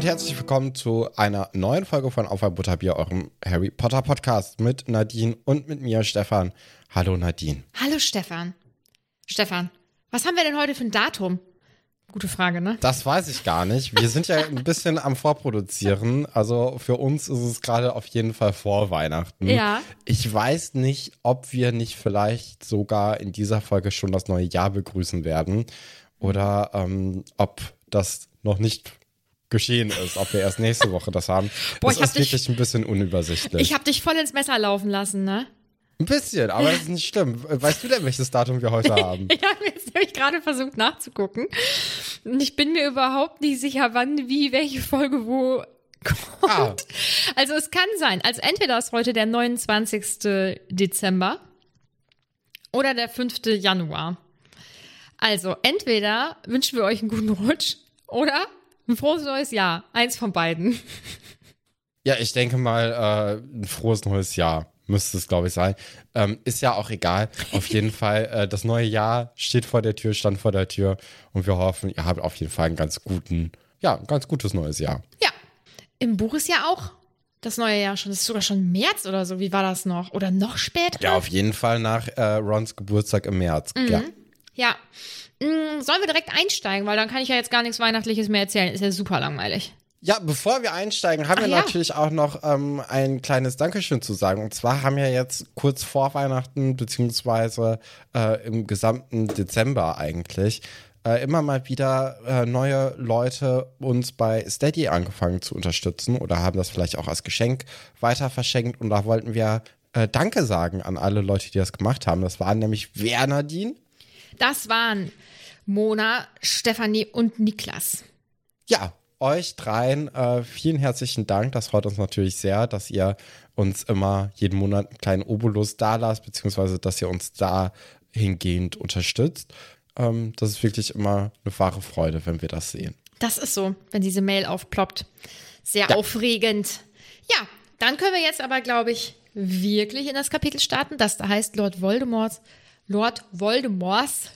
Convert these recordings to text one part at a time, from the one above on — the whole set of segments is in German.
Und herzlich willkommen zu einer neuen Folge von Auf ein Butterbier, eurem Harry Potter Podcast mit Nadine und mit mir, Stefan. Hallo Nadine. Hallo Stefan. Stefan, was haben wir denn heute für ein Datum? Gute Frage, ne? Das weiß ich gar nicht. Wir sind ja ein bisschen am Vorproduzieren. Also für uns ist es gerade auf jeden Fall vor Weihnachten. Ja. Ich weiß nicht, ob wir nicht vielleicht sogar in dieser Folge schon das neue Jahr begrüßen werden oder ähm, ob das noch nicht geschehen ist, ob wir erst nächste Woche das haben. Boah, das ich hab ist wirklich ein bisschen unübersichtlich. Ich habe dich voll ins Messer laufen lassen, ne? ein bisschen, aber es ist nicht schlimm. Weißt du denn, welches Datum wir heute haben? Ich habe jetzt nämlich gerade versucht nachzugucken. Und ich bin mir überhaupt nicht sicher, wann, wie, welche Folge wo kommt. Ah. Also es kann sein, als entweder ist heute der 29. Dezember oder der 5. Januar. Also entweder wünschen wir euch einen guten Rutsch oder ein frohes neues Jahr. Eins von beiden. Ja, ich denke mal, äh, ein frohes neues Jahr müsste es, glaube ich, sein. Ähm, ist ja auch egal. Auf jeden Fall, äh, das neue Jahr steht vor der Tür, stand vor der Tür und wir hoffen, ihr habt auf jeden Fall einen ganz guten, ja, ein ganz gutes neues Jahr. Ja, im Buch ist ja auch das neue Jahr schon. Das ist sogar schon März oder so. Wie war das noch? Oder noch später? Ja, auf jeden Fall nach äh, Rons Geburtstag im März. Ja. Ja. Mm, Sollen wir direkt einsteigen? Weil dann kann ich ja jetzt gar nichts Weihnachtliches mehr erzählen. Ist ja super langweilig. Ja, bevor wir einsteigen, haben Ach wir ja. natürlich auch noch ähm, ein kleines Dankeschön zu sagen. Und zwar haben wir jetzt kurz vor Weihnachten, beziehungsweise äh, im gesamten Dezember eigentlich, äh, immer mal wieder äh, neue Leute uns bei Steady angefangen zu unterstützen oder haben das vielleicht auch als Geschenk weiter verschenkt. Und da wollten wir äh, Danke sagen an alle Leute, die das gemacht haben. Das waren nämlich wer, Nadine? Das waren Mona, Stefanie und Niklas. Ja, euch dreien äh, vielen herzlichen Dank. Das freut uns natürlich sehr, dass ihr uns immer jeden Monat einen kleinen Obolus da lasst, beziehungsweise dass ihr uns da hingehend unterstützt. Ähm, das ist wirklich immer eine wahre Freude, wenn wir das sehen. Das ist so, wenn diese Mail aufploppt. Sehr aufregend. Ja, dann können wir jetzt aber, glaube ich, wirklich in das Kapitel starten, das da heißt Lord Voldemorts, Lord Voldemorts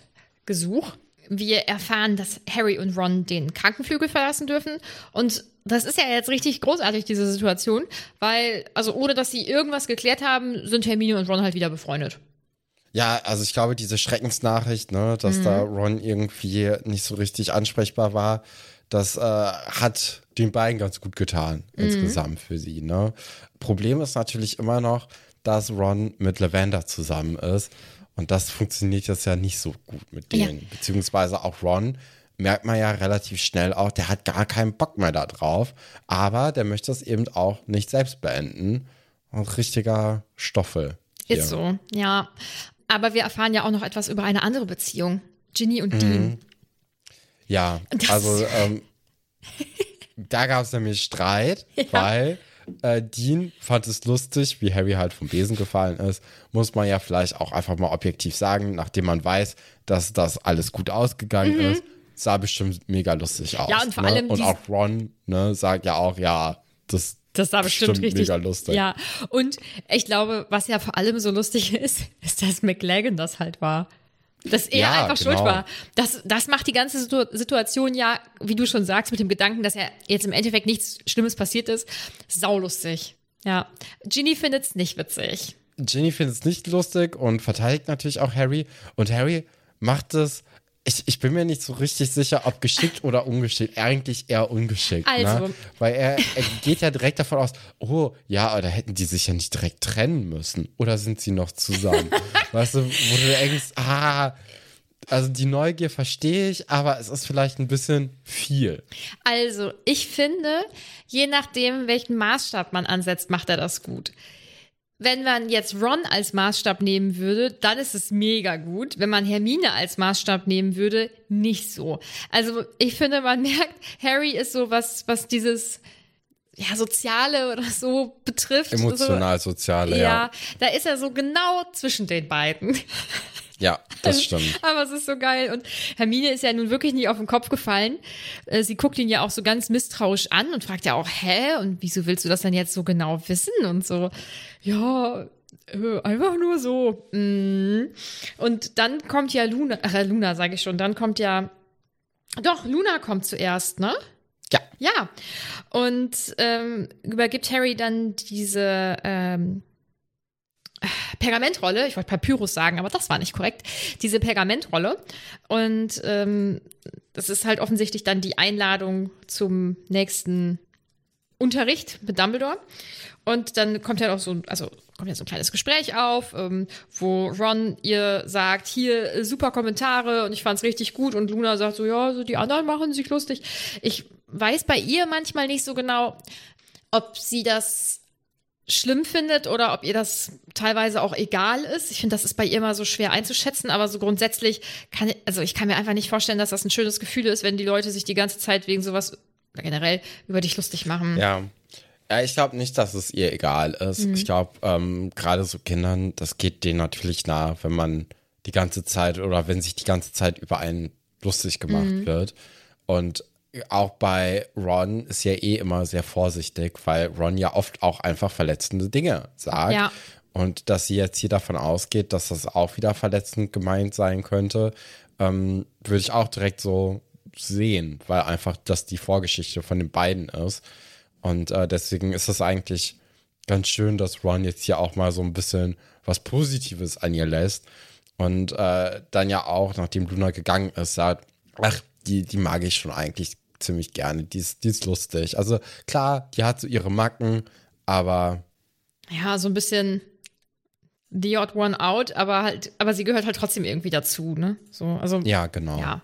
Gesuch. Wir erfahren, dass Harry und Ron den Krankenflügel verlassen dürfen. Und das ist ja jetzt richtig großartig, diese Situation, weil, also ohne dass sie irgendwas geklärt haben, sind Hermine und Ron halt wieder befreundet. Ja, also ich glaube, diese Schreckensnachricht, ne, dass da Ron irgendwie nicht so richtig ansprechbar war, das äh, hat den beiden ganz gut getan, insgesamt für sie. Ne? Problem ist natürlich immer noch, dass Ron mit Lavender zusammen ist. Und das funktioniert jetzt ja nicht so gut mit denen. Ja. Beziehungsweise auch Ron merkt man ja relativ schnell auch, der hat gar keinen Bock mehr da drauf. Aber der möchte es eben auch nicht selbst beenden. Ein richtiger Stoffel. Hier. Ist so, ja. Aber wir erfahren ja auch noch etwas über eine andere Beziehung. Ginny und mhm. Dean. Ja, das also ähm, da gab es nämlich Streit, ja. weil äh, Dean fand es lustig, wie Harry halt vom Besen gefallen ist. Muss man ja vielleicht auch einfach mal objektiv sagen, nachdem man weiß, dass das alles gut ausgegangen mhm. ist. Sah bestimmt mega lustig aus. Ja, und vor ne? allem. Und auch Ron ne, sagt ja auch, ja, das das sah bestimmt, bestimmt richtig. mega lustig. Ja, und ich glaube, was ja vor allem so lustig ist, ist, dass McLagan das halt war. Dass er ja, einfach genau. schuld war. Das, das macht die ganze Situation ja, wie du schon sagst, mit dem Gedanken, dass er jetzt im Endeffekt nichts Schlimmes passiert ist, saulustig. Ja. Ginny findet es nicht witzig. Ginny findet es nicht lustig und verteidigt natürlich auch Harry. Und Harry macht es ich, ich bin mir nicht so richtig sicher, ob geschickt oder ungeschickt. Eigentlich eher ungeschickt. Ne? Also. Ne? Weil er, er geht ja direkt davon aus, oh, ja, da hätten die sich ja nicht direkt trennen müssen. Oder sind sie noch zusammen? weißt du, wo du denkst, ah, also die Neugier verstehe ich, aber es ist vielleicht ein bisschen viel. Also, ich finde, je nachdem, welchen Maßstab man ansetzt, macht er das gut. Wenn man jetzt Ron als Maßstab nehmen würde, dann ist es mega gut. Wenn man Hermine als Maßstab nehmen würde, nicht so. Also ich finde, man merkt, Harry ist so was, was dieses ja, Soziale oder so betrifft. Emotional-Soziale, so, ja. Ja, da ist er so genau zwischen den beiden. Ja, das stimmt. Aber es ist so geil. Und Hermine ist ja nun wirklich nicht auf den Kopf gefallen. Äh, sie guckt ihn ja auch so ganz misstrauisch an und fragt ja auch, hä? Und wieso willst du das denn jetzt so genau wissen? Und so, ja, äh, einfach nur so. Mm. Und dann kommt ja Luna, äh, Luna sage ich schon, dann kommt ja, doch, Luna kommt zuerst, ne? Ja. Ja. Und ähm, übergibt Harry dann diese ähm, Pergamentrolle, ich wollte Papyrus sagen, aber das war nicht korrekt, diese Pergamentrolle. Und ähm, das ist halt offensichtlich dann die Einladung zum nächsten Unterricht mit Dumbledore. Und dann kommt ja noch so, also kommt ja so ein kleines Gespräch auf, ähm, wo Ron ihr sagt, hier äh, super Kommentare und ich fand's richtig gut und Luna sagt so, ja, so die anderen machen sich lustig. Ich weiß bei ihr manchmal nicht so genau, ob sie das schlimm findet oder ob ihr das teilweise auch egal ist. Ich finde, das ist bei ihr immer so schwer einzuschätzen, aber so grundsätzlich kann ich, also ich kann mir einfach nicht vorstellen, dass das ein schönes Gefühl ist, wenn die Leute sich die ganze Zeit wegen sowas generell über dich lustig machen. Ja. Ja, ich glaube nicht, dass es ihr egal ist. Mhm. Ich glaube, ähm, gerade so Kindern, das geht denen natürlich nah, wenn man die ganze Zeit oder wenn sich die ganze Zeit über einen lustig gemacht mhm. wird. Und auch bei Ron ist ja eh immer sehr vorsichtig, weil Ron ja oft auch einfach verletzende Dinge sagt. Ja. Und dass sie jetzt hier davon ausgeht, dass das auch wieder verletzend gemeint sein könnte, ähm, würde ich auch direkt so sehen, weil einfach das die Vorgeschichte von den beiden ist. Und äh, deswegen ist es eigentlich ganz schön, dass Ron jetzt hier auch mal so ein bisschen was Positives an ihr lässt. Und äh, dann ja auch, nachdem Luna gegangen ist, sagt, ach, die, die mag ich schon eigentlich ziemlich gerne. Die ist, die ist lustig. Also klar, die hat so ihre Macken, aber. Ja, so ein bisschen the odd one out, aber halt, aber sie gehört halt trotzdem irgendwie dazu, ne? So, also. Ja, genau. Ja.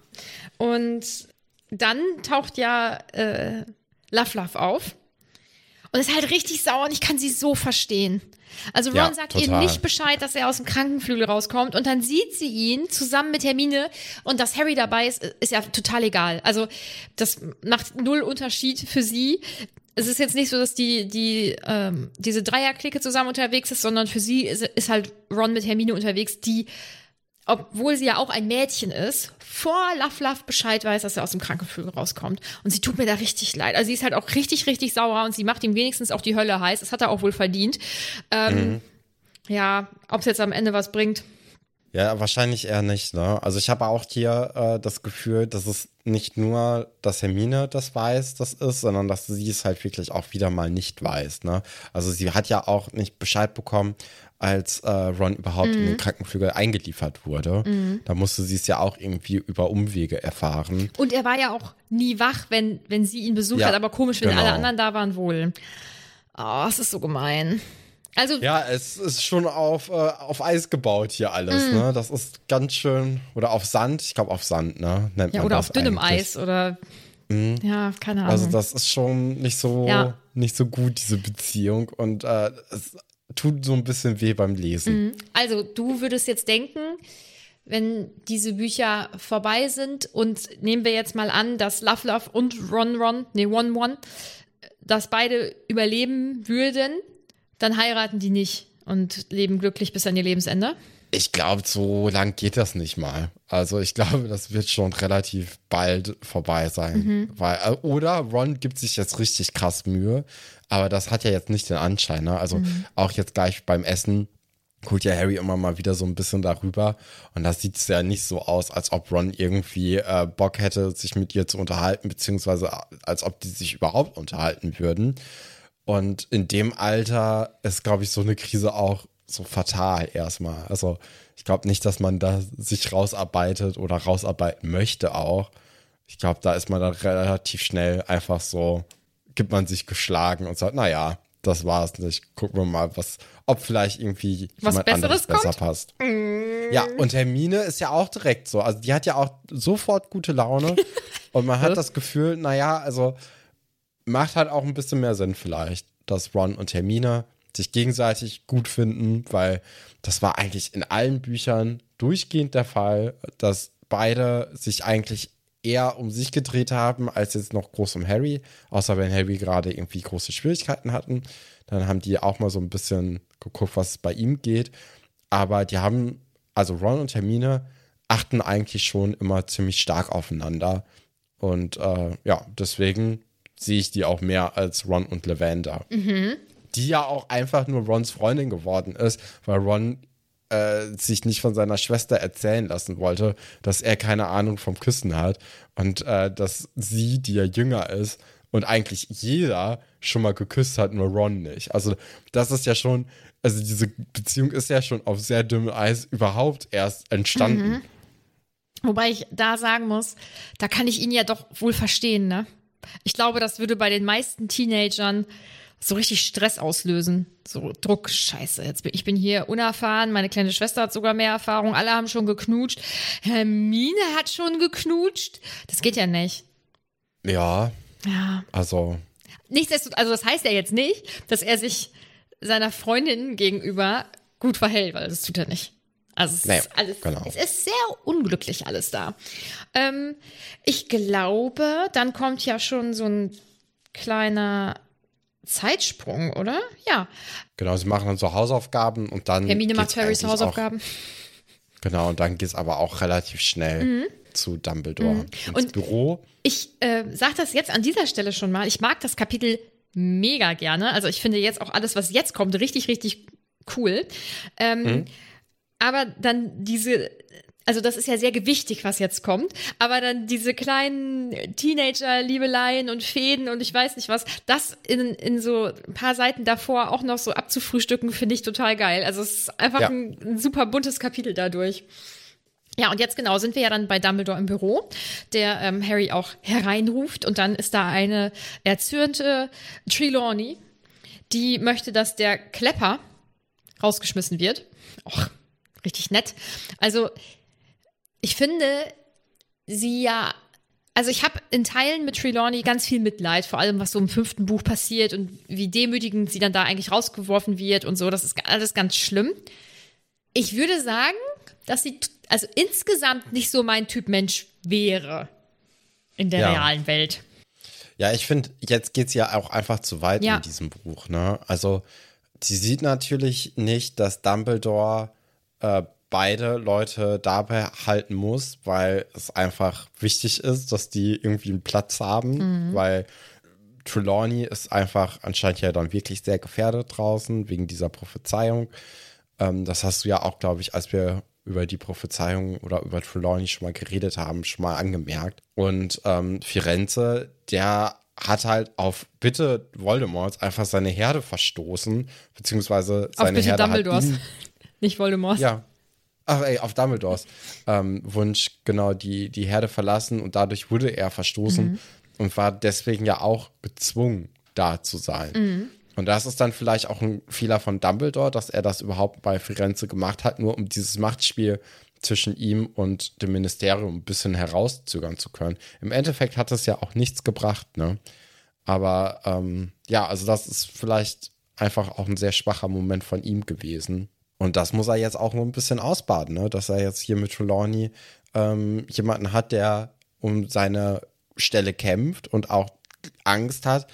Und dann taucht ja äh, Love Love auf. Und ist halt richtig sauer und ich kann sie so verstehen. Also Ron ja, sagt total. ihr nicht Bescheid, dass er aus dem Krankenflügel rauskommt und dann sieht sie ihn zusammen mit Hermine und dass Harry dabei ist, ist ja total egal. Also das macht null Unterschied für sie. Es ist jetzt nicht so, dass die, die ähm, diese Dreierklicke zusammen unterwegs ist, sondern für sie ist, ist halt Ron mit Hermine unterwegs, die obwohl sie ja auch ein Mädchen ist, vor Love Love Bescheid weiß, dass er aus dem Krankenflügel rauskommt. Und sie tut mir da richtig leid. Also sie ist halt auch richtig, richtig sauer und sie macht ihm wenigstens auch die Hölle heiß. Das hat er auch wohl verdient. Ähm, mhm. Ja, ob es jetzt am Ende was bringt. Ja, wahrscheinlich eher nicht. Ne? Also ich habe auch hier äh, das Gefühl, dass es nicht nur, dass Hermine das weiß, das ist, sondern dass sie es halt wirklich auch wieder mal nicht weiß. Ne? Also sie hat ja auch nicht Bescheid bekommen, als äh, Ron überhaupt mhm. in den mhm. Krankenflügel eingeliefert wurde. Mhm. Da musste sie es ja auch irgendwie über Umwege erfahren. Und er war ja auch nie wach, wenn, wenn sie ihn besucht ja, hat, aber komisch, wenn genau. alle anderen da waren wohl. Oh, es ist so gemein. Also, Ja, es ist schon auf, äh, auf Eis gebaut hier alles, ne? Das ist ganz schön. Oder auf Sand, ich glaube auf Sand, ne? Nennt ja, oder auf dünnem eigentlich. Eis oder. Ja, keine Ahnung. Also das ist schon nicht so, Ja. nicht so gut, diese Beziehung. Und äh, es tut so ein bisschen weh beim Lesen. Also, du würdest jetzt denken, wenn diese Bücher vorbei sind und nehmen wir jetzt mal an, dass Love Love und Ron Ron, nee, One One, dass beide überleben würden, dann heiraten die nicht und leben glücklich bis an ihr Lebensende. Ich glaube, so lang geht das nicht mal. Also ich glaube, das wird schon relativ bald vorbei sein. Weil, äh, oder Ron gibt sich jetzt richtig krass Mühe, aber das hat ja jetzt nicht den Anschein. Ne? Also auch jetzt gleich beim Essen guckt ja Harry immer mal wieder so ein bisschen darüber und da sieht es ja nicht so aus, als ob Ron irgendwie äh, Bock hätte, sich mit ihr zu unterhalten, beziehungsweise als ob die sich überhaupt unterhalten würden. Und in dem Alter ist, glaube ich, so eine Krise auch so fatal erstmal. Also ich glaube nicht, dass man da sich rausarbeitet oder rausarbeiten möchte auch. Ich glaube, da ist man dann relativ schnell einfach so, gibt man sich geschlagen und sagt, naja, das war's nicht. Gucken wir mal, was, ob vielleicht irgendwie Was jemand Besseres anderes besser kommt? passt. Ja, und Hermine ist ja auch direkt so. Also die hat ja auch sofort gute Laune. und man hat das Gefühl, naja, also macht halt auch ein bisschen mehr Sinn vielleicht, dass Ron und Hermine sich gegenseitig gut finden, weil das war eigentlich in allen Büchern durchgehend der Fall, dass beide sich eigentlich eher um sich gedreht haben, als jetzt noch groß um Harry, außer wenn Harry gerade irgendwie große Schwierigkeiten hatten. Dann haben die auch mal so ein bisschen geguckt, was bei ihm geht. Aber die haben, also Ron und Hermine achten eigentlich schon immer ziemlich stark aufeinander. Und äh, ja, deswegen sehe ich die auch mehr als Ron und Lavender. Die ja auch einfach nur Rons Freundin geworden ist, weil Ron äh, sich nicht von seiner Schwester erzählen lassen wollte, dass er keine Ahnung vom Küssen hat und äh, dass sie, die ja jünger ist und eigentlich jeder schon mal geküsst hat, nur Ron nicht. Also das ist ja schon, also diese Beziehung ist ja schon auf sehr dünnem Eis überhaupt erst entstanden. Wobei ich da sagen muss, da kann ich ihn ja doch wohl verstehen, ne? Ich glaube, das würde bei den meisten Teenagern so richtig Stress auslösen. So Druck, scheiße. Jetzt bin, ich bin hier unerfahren, meine kleine Schwester hat sogar mehr Erfahrung, alle haben schon geknutscht. Hermine hat schon geknutscht. Das geht ja nicht. Ja, Ja. also Nichtsdestotrotz, also das heißt ja jetzt nicht, dass er sich seiner Freundin gegenüber gut verhält, weil das tut er nicht. Also es Nee, ist alles, genau. es ist sehr unglücklich alles da. Ähm, ich glaube, dann kommt ja schon so ein kleiner Zeitsprung, oder? Ja. genau, sie machen dann so Hausaufgaben und dann. Hermine macht Harrys Hausaufgaben. Auch, genau, und dann geht es aber auch relativ schnell zu Dumbledore ins Mhm. Und- Büro. Ich äh, sage das jetzt an dieser Stelle schon mal. Ich mag das Kapitel mega gerne. Also ich finde jetzt auch alles, was jetzt kommt, richtig, richtig cool. Ähm, Aber dann diese, also das ist ja sehr gewichtig, was jetzt kommt. Aber dann diese kleinen Teenager-Liebeleien und Fäden und ich weiß nicht was, das in, in so ein paar Seiten davor auch noch so abzufrühstücken, finde ich total geil. Also es ist einfach Ja. ein, ein super buntes Kapitel dadurch. Ja, und jetzt genau sind wir ja dann bei Dumbledore im Büro, der ähm, Harry auch hereinruft und dann ist da eine erzürnte Trelawney, die möchte, dass der Klepper rausgeschmissen wird. Och, richtig nett. Also, ich finde sie ja also ich habe in Teilen mit Trelawney ganz viel Mitleid, vor allem was so im fünften Buch passiert und wie demütigend sie dann da eigentlich rausgeworfen wird und so. Das ist alles ganz schlimm. Ich würde sagen, dass sie also insgesamt nicht so mein Typ Mensch wäre in der Ja. realen Welt. Ja, ich finde, jetzt geht's ja auch einfach zu weit Ja. in diesem Buch. Ne? Also, sie sieht natürlich nicht, dass Dumbledore äh, beide Leute dabei halten muss, weil es einfach wichtig ist, dass die irgendwie einen Platz haben, weil Trelawney ist einfach anscheinend ja dann wirklich sehr gefährdet draußen wegen dieser Prophezeiung. Ähm, das hast du ja auch, glaube ich, als wir über die Prophezeiung oder über Trelawney schon mal geredet haben, schon mal angemerkt. Und ähm, Firenze, der hat halt auf Bitte Voldemorts einfach seine Herde verstoßen, beziehungsweise Auf seine bitte Herde Dumbledores. ihn, Nicht Voldemort. ja. Ach ey, auf Dumbledores ähm, Wunsch, genau, die, die Herde verlassen und dadurch wurde er verstoßen und war deswegen ja auch gezwungen, da zu sein. Und das ist dann vielleicht auch ein Fehler von Dumbledore, dass er das überhaupt bei Firenze gemacht hat, nur um dieses Machtspiel zwischen ihm und dem Ministerium ein bisschen herauszögern zu können. Im Endeffekt hat es ja auch nichts gebracht, ne? Aber ähm, ja, also das ist vielleicht einfach auch ein sehr schwacher Moment von ihm gewesen. Und das muss er jetzt auch nur ein bisschen ausbaden, ne? dass er jetzt hier mit Trelawney ähm, jemanden hat, der um seine Stelle kämpft und auch Angst hat,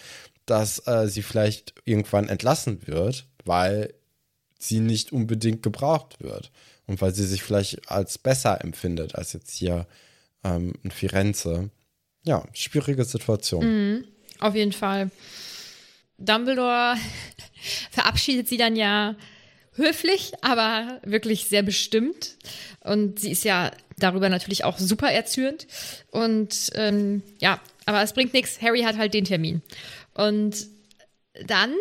dass äh, sie vielleicht irgendwann entlassen wird, weil sie nicht unbedingt gebraucht wird und weil sie sich vielleicht als besser empfindet als jetzt hier ähm, in Firenze. Ja, schwierige Situation. Mhm, auf jeden Fall. Dumbledore verabschiedet sie dann ja höflich, aber wirklich sehr bestimmt. Und sie ist ja darüber natürlich auch super erzürnt. Und ähm, ja, aber es bringt nichts. Harry hat halt den Termin. Und dann,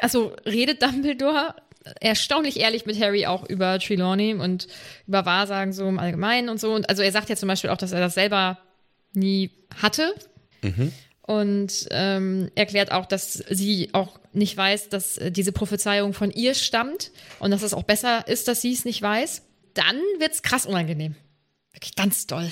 also redet Dumbledore erstaunlich ehrlich mit Harry auch über Trelawney und über Wahrsagen so im Allgemeinen und so. Und also er sagt ja zum Beispiel auch, dass er das selber nie hatte. Mhm. Und ähm, erklärt auch, dass sie auch nicht weiß, dass äh, diese Prophezeiung von ihr stammt und dass es auch besser ist, dass sie es nicht weiß. Dann wird es krass unangenehm. Wirklich ganz doll.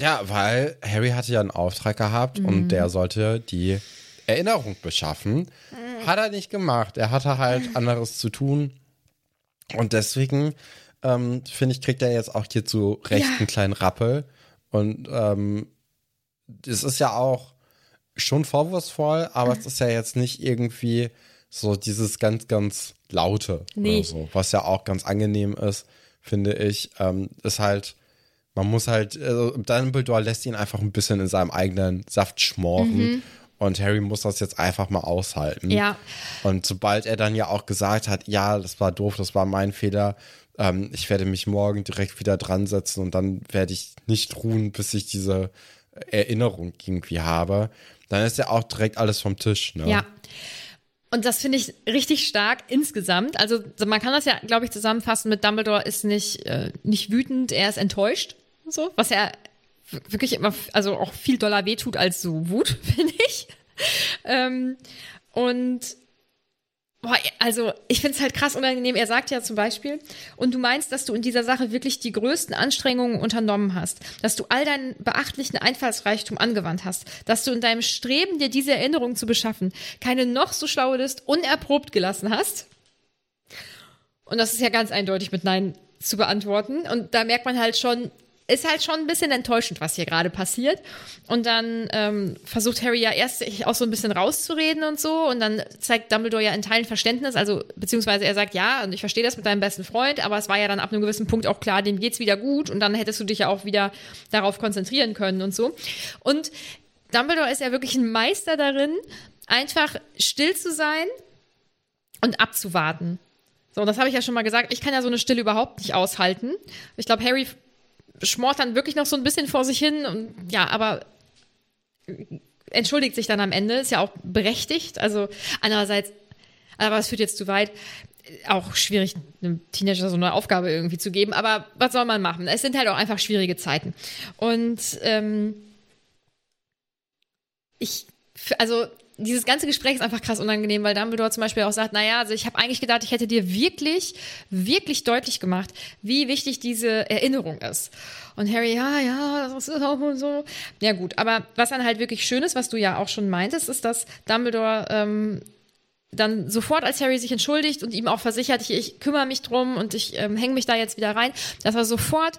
Ja, weil Harry hatte ja einen Auftrag gehabt mhm. und der sollte die Erinnerung beschaffen. Mhm. Hat er nicht gemacht. Er hatte halt anderes zu tun. Und deswegen, ähm, finde ich, kriegt er jetzt auch hier zu Recht ja. einen kleinen Rappel. Und ähm, es ist ja auch schon vorwurfsvoll, aber mhm. es ist ja jetzt nicht irgendwie so dieses ganz, ganz laute nee. oder so, was ja auch ganz angenehm ist, finde ich, ähm, ist halt, man muss halt, also Dumbledore lässt ihn einfach ein bisschen in seinem eigenen Saft schmoren. Mhm. Und Harry muss das jetzt einfach mal aushalten. Ja. Und sobald er dann ja auch gesagt hat, ja, das war doof, das war mein Fehler, ähm, ich werde mich morgen direkt wieder dran setzen und dann werde ich nicht ruhen, bis ich diese Erinnerung irgendwie habe, dann ist ja auch direkt alles vom Tisch. Ne? Ja. Und das finde ich richtig stark insgesamt. Also man kann das ja, glaube ich, zusammenfassen mit Dumbledore ist nicht, äh, nicht wütend, er ist enttäuscht. So, was ja wirklich immer, also auch viel doller wehtut als so Wut, finde ich. ähm, und Boah, also ich finde es halt krass unangenehm. Er sagt ja zum Beispiel, und du meinst, dass du in dieser Sache wirklich die größten Anstrengungen unternommen hast, dass du all deinen beachtlichen Einfallsreichtum angewandt hast, dass du in deinem Streben, dir diese Erinnerung zu beschaffen, keine noch so schlaue List unerprobt gelassen hast. Und das ist ja ganz eindeutig mit Nein zu beantworten. Und da merkt man halt schon, ist halt schon ein bisschen enttäuschend, was hier gerade passiert. Und dann ähm, versucht Harry ja erst sich auch so ein bisschen rauszureden und so. Und dann zeigt Dumbledore ja in Teilen Verständnis. Also, beziehungsweise er sagt, ja, und ich verstehe das mit deinem besten Freund, aber es war ja dann ab einem gewissen Punkt auch klar, dem geht's wieder gut. Und dann hättest du dich ja auch wieder darauf konzentrieren können und so. Und Dumbledore ist ja wirklich ein Meister darin, einfach still zu sein und abzuwarten. So, das habe ich ja schon mal gesagt. Ich kann ja so eine Stille überhaupt nicht aushalten. Ich glaube, Harry schmort dann wirklich noch so ein bisschen vor sich hin und ja, aber entschuldigt sich dann am Ende, ist ja auch berechtigt. Also andererseits, aber es führt jetzt zu weit, auch schwierig, einem Teenager so eine Aufgabe irgendwie zu geben. Aber was soll man machen? Es sind halt auch einfach schwierige Zeiten. Und ähm, ich, also dieses ganze Gespräch ist einfach krass unangenehm, weil Dumbledore zum Beispiel auch sagt, naja, also ich habe eigentlich gedacht, ich hätte dir wirklich, wirklich deutlich gemacht, wie wichtig diese Erinnerung ist. Und Harry, ja, ja, das ist auch so. Ja gut, aber was dann halt wirklich schön ist, was du ja auch schon meintest, ist, dass Dumbledore ähm, dann sofort, als Harry sich entschuldigt und ihm auch versichert, ich, ich kümmere mich drum und ich ähm, hänge mich da jetzt wieder rein, dass er sofort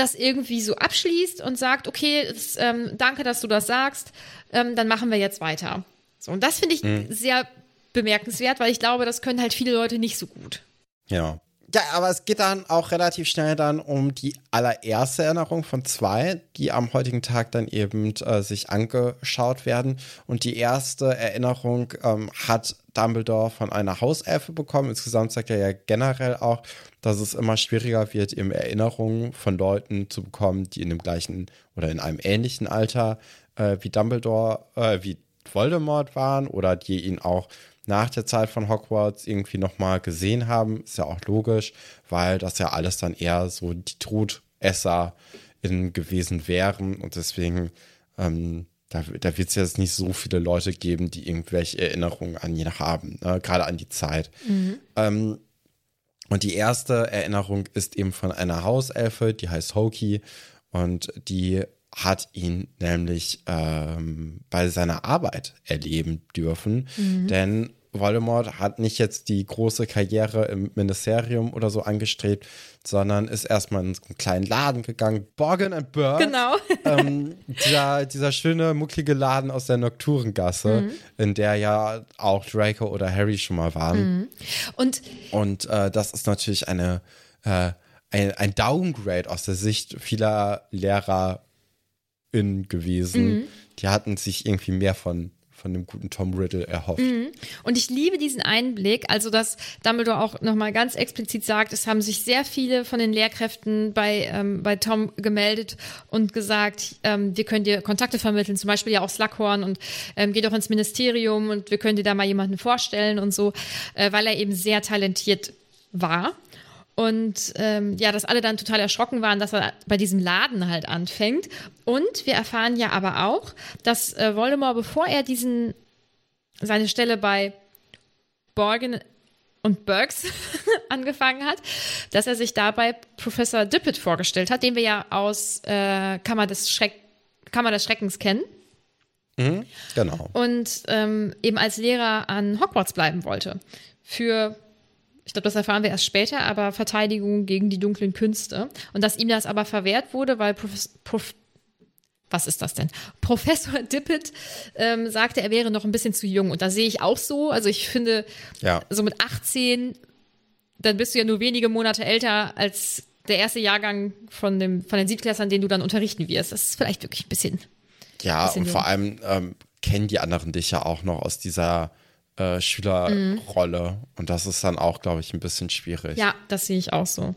das irgendwie so abschließt und sagt, okay, das, ähm, danke, dass du das sagst, ähm, dann machen wir jetzt weiter. So, und das finde ich mhm. sehr bemerkenswert, weil ich glaube, das können halt viele Leute nicht so gut. Ja. Ja, aber es geht dann auch relativ schnell dann um die allererste Erinnerung von zwei, die am heutigen Tag dann eben äh, sich angeschaut werden. Und die erste Erinnerung ähm, hat Dumbledore von einer Hauselfe bekommen. Insgesamt sagt er ja generell auch, dass es immer schwieriger wird, eben Erinnerungen von Leuten zu bekommen, die in dem gleichen oder in einem ähnlichen Alter äh, wie Dumbledore, äh, wie Voldemort waren oder die ihn auch nach der Zeit von Hogwarts irgendwie nochmal gesehen haben. Ist ja auch logisch, weil das ja alles dann eher so die Todesser in gewesen wären und deswegen ähm, da, da wird es jetzt nicht so viele Leute geben, die irgendwelche Erinnerungen an ihn haben, ne? gerade an die Zeit. Ähm, und die erste Erinnerung ist eben von einer Hauselfe, die heißt Hoki und die hat ihn nämlich ähm, bei seiner Arbeit erleben dürfen, denn Voldemort hat nicht jetzt die große Karriere im Ministerium oder so angestrebt, sondern ist erstmal in so einen kleinen Laden gegangen, Borgen and Burke. Genau. ähm, dieser, dieser schöne, mucklige Laden aus der Nocturengasse, Mhm. in der ja auch Draco oder Harry schon mal waren. Und Und äh, das ist natürlich eine, äh, ein, ein Downgrade aus der Sicht vieler LehrerInnen gewesen. Mhm. Die hatten sich irgendwie mehr von, von dem guten Tom Riddle erhofft. Und ich liebe diesen Einblick, also dass Dumbledore auch nochmal ganz explizit sagt, es haben sich sehr viele von den Lehrkräften bei, ähm, bei Tom gemeldet und gesagt, ähm, wir können dir Kontakte vermitteln, zum Beispiel ja auch Slughorn und ähm, geh doch ins Ministerium und wir können dir da mal jemanden vorstellen und so, äh, weil er eben sehr talentiert war. Und ähm, ja, dass alle dann total erschrocken waren, dass er bei diesem Laden halt anfängt. Und wir erfahren ja aber auch, dass äh, Voldemort, bevor er diesen seine Stelle bei Borgen und Burks angefangen hat, dass er sich dabei Professor Dippet vorgestellt hat, den wir ja aus äh, Kammer, des Schreck Kammer des Schreckens kennen Genau. und ähm, eben als Lehrer an Hogwarts bleiben wollte. Für, ich glaube, das erfahren wir erst später, aber Verteidigung gegen die dunklen Künste. Und dass ihm das aber verwehrt wurde, weil Prof, Prof was ist das denn? Professor Dippet ähm, sagte, er wäre noch ein bisschen zu jung. Und da sehe ich auch so. Also ich finde, Ja. so mit 18, dann bist du ja nur wenige Monate älter als der erste Jahrgang von, dem, von den Siebtklässlern, den du dann unterrichten wirst. Das ist vielleicht wirklich ein bisschen. Ja, bisschen und jung. vor allem ähm, kennen die anderen dich ja auch noch aus dieser äh, Schülerrolle. Und das ist dann auch, glaube ich, ein bisschen schwierig. Ja, das sehe ich auch so.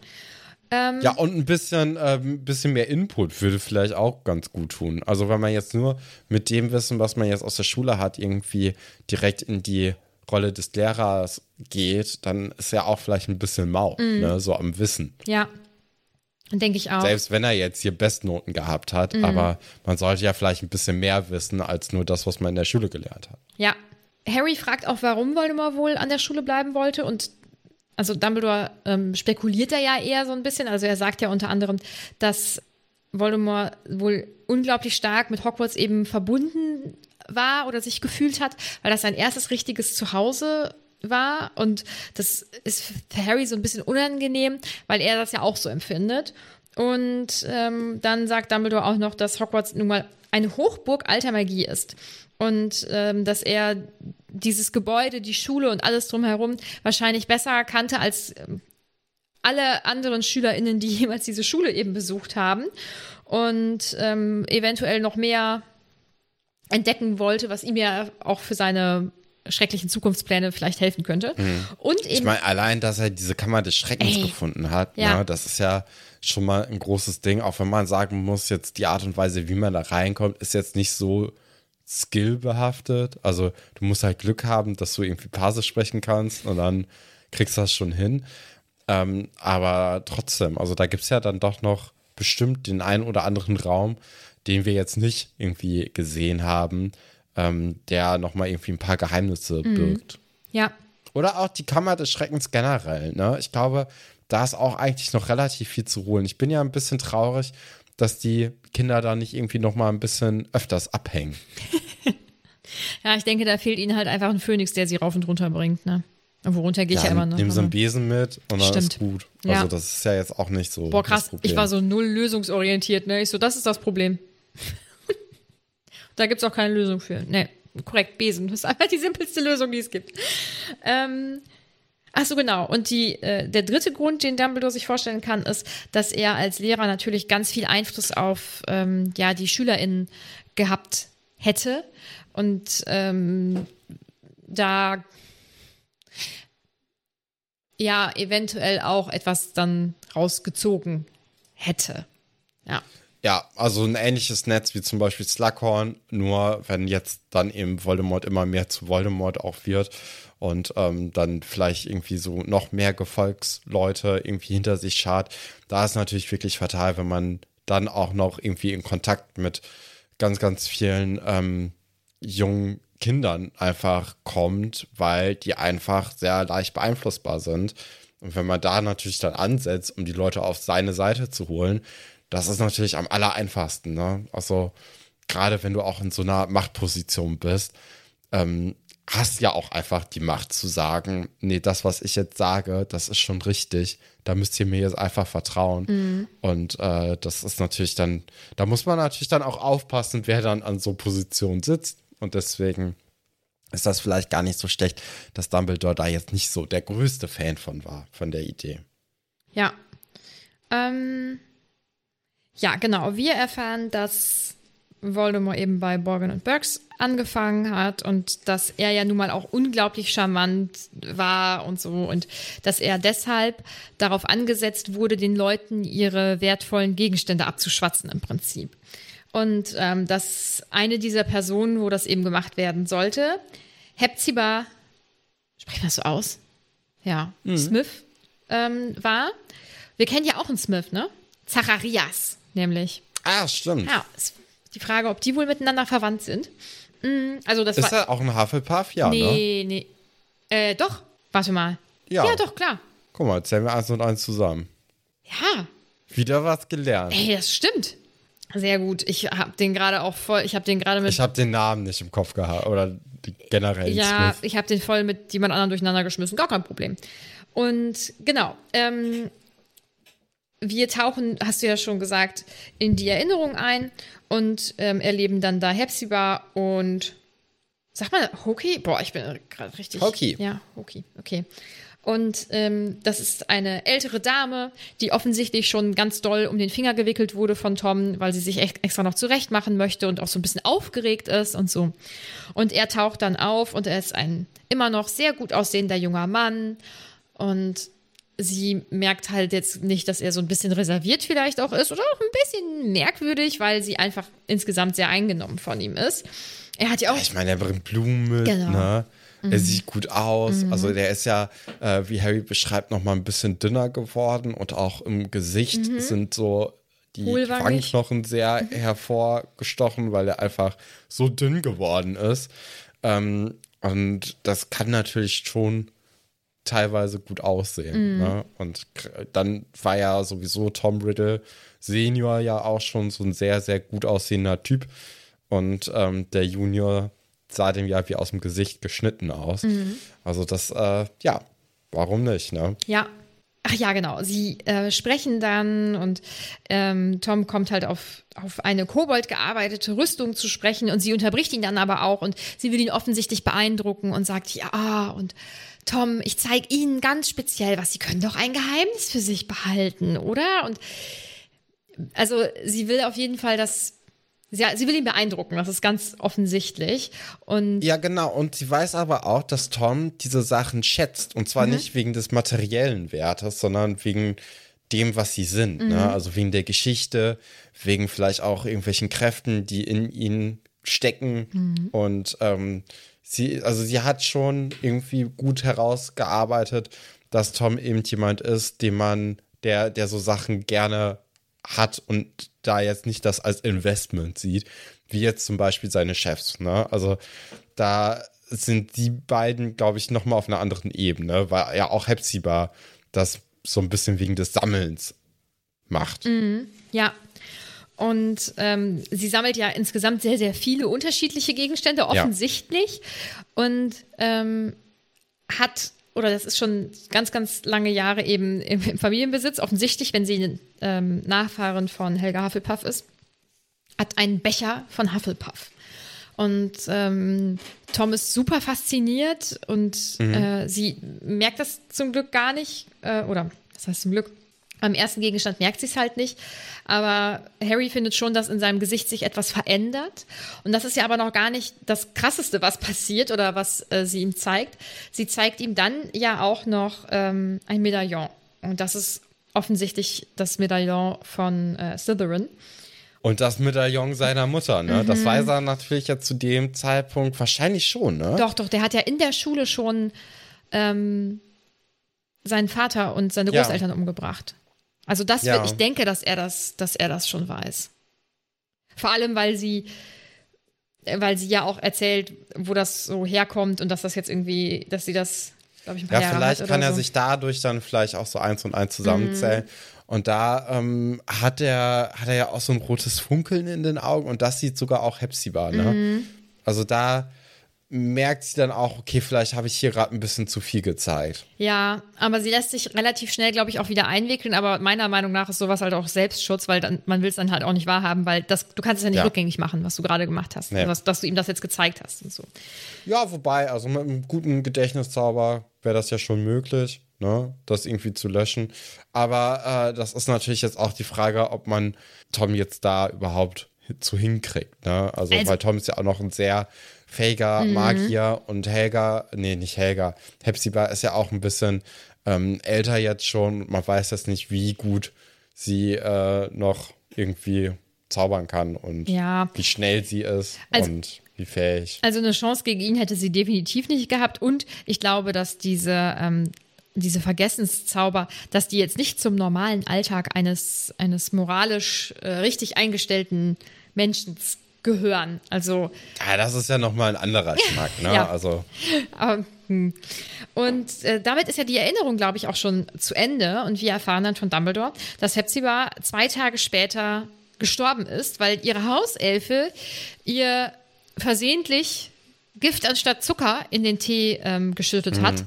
Ähm, Ja, und ein bisschen, äh, ein bisschen mehr Input würde vielleicht auch ganz gut tun. Also wenn man jetzt nur mit dem Wissen, was man jetzt aus der Schule hat, irgendwie direkt in die Rolle des Lehrers geht, dann ist er auch vielleicht ein bisschen mau, Mhm. ne, so am Wissen. Ja, denke ich auch. Selbst wenn er jetzt hier Bestnoten gehabt hat, Mhm. aber man sollte ja vielleicht ein bisschen mehr wissen als nur das, was man in der Schule gelernt hat. Ja. Harry fragt auch, warum Voldemort wohl an der Schule bleiben wollte und also Dumbledore ähm, spekuliert da ja eher so ein bisschen. Also er sagt ja unter anderem, dass Voldemort wohl unglaublich stark mit Hogwarts eben verbunden war oder sich gefühlt hat, weil das sein erstes richtiges Zuhause war und das ist für Harry so ein bisschen unangenehm, weil er das ja auch so empfindet. Und ähm, dann sagt Dumbledore auch noch, dass Hogwarts nun mal eine Hochburg alter Magie ist und ähm, dass er dieses Gebäude, die Schule und alles drumherum wahrscheinlich besser kannte als ähm, alle anderen SchülerInnen, die jemals diese Schule eben besucht haben und ähm, eventuell noch mehr entdecken wollte, was ihm ja auch für seine schrecklichen Zukunftspläne vielleicht helfen könnte. Und eben Ich meine, allein, dass er diese Kammer des Schreckens Ey. gefunden hat, Ja. ne, das ist ja schon mal ein großes Ding, auch wenn man sagen muss, jetzt die Art und Weise, wie man da reinkommt, ist jetzt nicht so skillbehaftet. Also du musst halt Glück haben, dass du irgendwie Parse sprechen kannst und dann kriegst du das schon hin. Ähm, aber trotzdem, also da gibt es ja dann doch noch bestimmt den einen oder anderen Raum, den wir jetzt nicht irgendwie gesehen haben, ähm, der nochmal irgendwie ein paar Geheimnisse Mhm. birgt. ja, Oder auch die Kammer des Schreckens generell. Ne? Ich glaube, da ist auch eigentlich noch relativ viel zu holen. Ich bin ja ein bisschen traurig, dass die Kinder da nicht irgendwie noch mal ein bisschen öfters abhängen. ja, ich denke, da fehlt ihnen halt einfach ein Phönix, der sie rauf und runter bringt, ne? Und worunter gehe ich ja, immer noch. Nehmen sie einen Besen mit und dann Stimmt. ist gut. Ja. Also das ist ja jetzt auch nicht so. Boah, krass, ich war so null lösungsorientiert, ne? Ich so, das ist das Problem. da gibt's auch keine Lösung für. Ne, korrekt, Besen. Das ist einfach die simpelste Lösung, die es gibt. Ähm, ach so, genau. Und die, äh, der dritte Grund, den Dumbledore sich vorstellen kann, ist, dass er als Lehrer natürlich ganz viel Einfluss auf ähm, ja, die SchülerInnen gehabt hätte. Und ähm, da ja eventuell auch etwas dann rausgezogen hätte. Ja. Ja, also ein ähnliches Netz wie zum Beispiel Slughorn, nur wenn jetzt dann eben Voldemort immer mehr zu Voldemort auch wird und ähm, dann vielleicht irgendwie so noch mehr Gefolgsleute irgendwie hinter sich schart, da ist natürlich wirklich fatal, wenn man dann auch noch irgendwie in Kontakt mit ganz, ganz vielen ähm, jungen Kindern einfach kommt, weil die einfach sehr leicht beeinflussbar sind. Und wenn man da natürlich dann ansetzt, um die Leute auf seine Seite zu holen, das ist natürlich am aller einfachsten. Ne? Also gerade wenn du auch in so einer Machtposition bist, ähm, hast ja auch einfach die Macht zu sagen, nee, das, was ich jetzt sage, das ist schon richtig. Da müsst ihr mir jetzt einfach vertrauen. Mhm. Und äh, das ist natürlich dann, da muss man natürlich dann auch aufpassen, wer dann an so Positionen sitzt. Und deswegen ist das vielleicht gar nicht so schlecht, dass Dumbledore da jetzt nicht so der größte Fan von war, von der Idee. Ja. Ähm, ja, genau. Wir erfahren, dass Voldemort eben bei Borgin und Burks angefangen hat und dass er ja nun mal auch unglaublich charmant war und so und dass er deshalb darauf angesetzt wurde, den Leuten ihre wertvollen Gegenstände abzuschwatzen im Prinzip. Und ähm, dass eine dieser Personen, wo das eben gemacht werden sollte, Hepzibah, sprechen wir das so aus? Ja, mhm. Smith ähm, war. Wir kennen ja auch einen Smith, ne? Zacharias, nämlich. Ah, stimmt. Ja, ist die Frage, ob die wohl miteinander verwandt sind. Mhm, also das ist war, er auch ein Hufflepuff? Ja, nee, ne? Nee, Äh, doch. Warte mal. Ja. ja, doch, klar. Guck mal, zählen wir eins und eins zusammen. Ja. Wieder was gelernt. Ey, das stimmt. Sehr gut. Ich habe den gerade auch voll, ich habe den gerade mit. Ich habe den Namen nicht im Kopf gehabt oder generell. Ja, Smith. ich habe den voll mit jemand anderem durcheinander geschmissen. Gar kein Problem. Und genau, ähm, wir tauchen, hast du ja schon gesagt, in die Erinnerung ein und ähm, erleben dann da Hepzibah und sag mal, Hoki? Boah, ich bin gerade richtig. Hoki. Ja, Hoki, okay. Und ähm, das ist eine ältere Dame, die offensichtlich schon ganz doll um den Finger gewickelt wurde von Tom, weil sie sich echt extra noch zurecht machen möchte und auch so ein bisschen aufgeregt ist und so. Und er taucht dann auf und er ist ein immer noch sehr gut aussehender junger Mann. Und sie merkt halt jetzt nicht, dass er so ein bisschen reserviert vielleicht auch ist oder auch ein bisschen merkwürdig, weil sie einfach insgesamt sehr eingenommen von ihm ist. Er hat ja auch. Ich meine, er bringt Blumen mit, genau. ne? Er mhm. sieht gut aus. Mhm. Also der ist ja, äh, wie Harry beschreibt, noch mal ein bisschen dünner geworden und auch im Gesicht mhm. sind so die Wangenknochen sehr hervorgestochen, weil er einfach so dünn geworden ist. Ähm, und das kann natürlich schon teilweise gut aussehen. Mhm. Ne? Und dann war ja sowieso Tom Riddle Senior ja auch schon so ein sehr, sehr gut aussehender Typ. Und ähm, der Junior sah dem ja wie aus dem Gesicht geschnitten aus. Mhm. Also das, äh, ja, warum nicht, ne? Ja. Ach ja, genau. Sie äh, sprechen dann und ähm, Tom kommt halt auf, auf eine Kobold gearbeitete Rüstung zu sprechen und sie unterbricht ihn dann aber auch und sie will ihn offensichtlich beeindrucken und sagt, ja, und Tom, ich zeige Ihnen ganz speziell was. Sie können doch ein Geheimnis für sich behalten, oder? Und also sie will auf jeden Fall, dass Sie, sie, will ihn beeindrucken, das ist ganz offensichtlich. Und ja, genau. Und sie weiß aber auch, dass Tom diese Sachen schätzt. Und zwar mhm. nicht wegen des materiellen Wertes, sondern wegen dem, was sie sind. Ne? Mhm. Ne? Also wegen der Geschichte, wegen vielleicht auch irgendwelchen Kräften, die in ihnen stecken. Mhm. Und ähm, sie, also sie hat schon irgendwie gut herausgearbeitet, dass Tom eben jemand ist, dem man, der, der so Sachen gerne hat und da jetzt nicht das als Investment sieht, wie jetzt zum Beispiel seine Chefs. Ne? Also da sind die beiden, glaube ich, nochmal auf einer anderen Ebene, weil ja auch Hepzibah das so ein bisschen wegen des Sammelns macht. Mhm, ja. Und ähm, sie sammelt ja insgesamt sehr, sehr viele unterschiedliche Gegenstände, offensichtlich. Ja. Und ähm, hat oder das ist schon ganz, ganz lange Jahre eben im, im Familienbesitz, offensichtlich, wenn sie ähm, Nachfahren von Helga Hufflepuff ist, hat einen Becher von Hufflepuff. Und ähm, Tom ist super fasziniert und mhm. äh, sie merkt das zum Glück gar nicht, äh, oder das heißt zum Glück, beim ersten Gegenstand merkt sie es halt nicht. Aber Harry findet schon, dass in seinem Gesicht sich etwas verändert. Und das ist ja aber noch gar nicht das Krasseste, was passiert oder was äh, sie ihm zeigt. Sie zeigt ihm dann ja auch noch ähm, ein Medaillon. Und das ist offensichtlich das Medaillon von äh, Slytherin. Und das Medaillon seiner Mutter, ne? Mhm. Das weiß er natürlich ja zu dem Zeitpunkt wahrscheinlich schon, ne? Doch, doch, der hat ja in der Schule schon ähm, seinen Vater und seine Großeltern ja. umgebracht. Also das ja. ich denke, dass er das, dass er das schon weiß. Vor allem, weil sie, weil sie ja auch erzählt, wo das so herkommt und dass das jetzt irgendwie, dass sie das, glaube ich, ein paar Ja, Jahre vielleicht kann er so. sich dadurch dann vielleicht auch so eins und eins zusammenzählen. Und da ähm, hat er hat er ja auch so ein rotes Funkeln in den Augen und das sieht sogar auch Hepzibah, ne? Also da merkt sie dann auch, okay, vielleicht habe ich hier gerade ein bisschen zu viel gezeigt. Ja, aber sie lässt sich relativ schnell, glaube ich, auch wieder einwickeln. Aber meiner Meinung nach ist sowas halt auch Selbstschutz, weil dann, man will es dann halt auch nicht wahrhaben, weil das, du kannst es ja nicht Ja. rückgängig machen, was du gerade gemacht hast. Nee. Was, dass du ihm das jetzt gezeigt hast und so. Ja, wobei, also mit einem guten Gedächtniszauber wäre das ja schon möglich, ne, das irgendwie zu löschen. Aber äh, das ist natürlich jetzt auch die Frage, ob man Tom jetzt da überhaupt zu hinkriegt, ne? Also, Also- weil Tom ist ja auch noch ein sehr fähiger Magier und Helga, nee, nicht Helga, Hepzibah ist ja auch ein bisschen ähm, älter jetzt schon. Man weiß jetzt nicht, wie gut sie äh, noch irgendwie zaubern kann und Ja. wie schnell sie ist Also- und wie fähig. Also eine Chance gegen ihn hätte sie definitiv nicht gehabt. Und ich glaube, dass diese, ähm, diese Vergessenszauber, dass die jetzt nicht zum normalen Alltag eines, eines moralisch äh, richtig eingestellten Menschen gehören. Also Ja, das ist ja nochmal ein anderer Schmack, ne? Ja. Also, hm. Und äh, damit ist ja die Erinnerung, glaube ich, auch schon zu Ende. Und wir erfahren dann von Dumbledore, dass Hepzibah zwei Tage später gestorben ist, weil ihre Hauselfe ihr versehentlich Gift anstatt Zucker in den Tee ähm, geschüttet hat.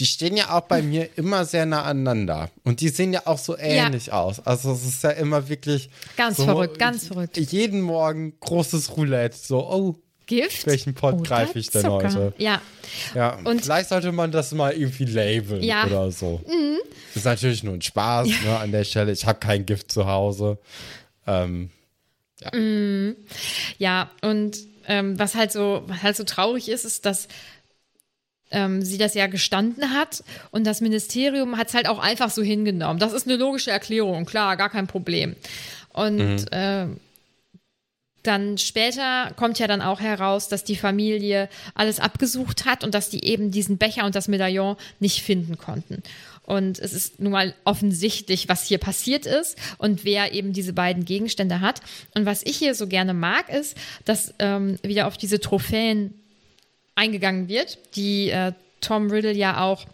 Die stehen ja auch bei mir immer sehr nah aneinander. Und die sehen ja auch so ähnlich aus. Also, es ist ja immer wirklich. Ganz so, verrückt, ganz verrückt. Jeden Morgen großes Roulette. So, oh, Gift? welchen Pot oder greife ich denn Zucker. heute? Ja, Ja, Und- vielleicht sollte man das mal irgendwie labeln Ja. Mhm. oder so. Das ist natürlich nur ein Spaß ne, an der Stelle. Ich habe kein Gift zu Hause. Ähm, Ja, und ähm, was halt so, was halt so traurig ist, ist, dass ähm, sie das ja gestanden hat und das Ministerium hat es halt auch einfach so hingenommen. Das ist eine logische Erklärung, klar, gar kein Problem. Und ähm, dann später kommt ja dann auch heraus, dass die Familie alles abgesucht hat und dass die eben diesen Becher und das Medaillon nicht finden konnten. Und es ist nun mal offensichtlich, was hier passiert ist und wer eben diese beiden Gegenstände hat. Und was ich hier so gerne mag, ist, dass ähm, wieder auf diese Trophäen eingegangen wird, die äh, Tom Riddle ja auch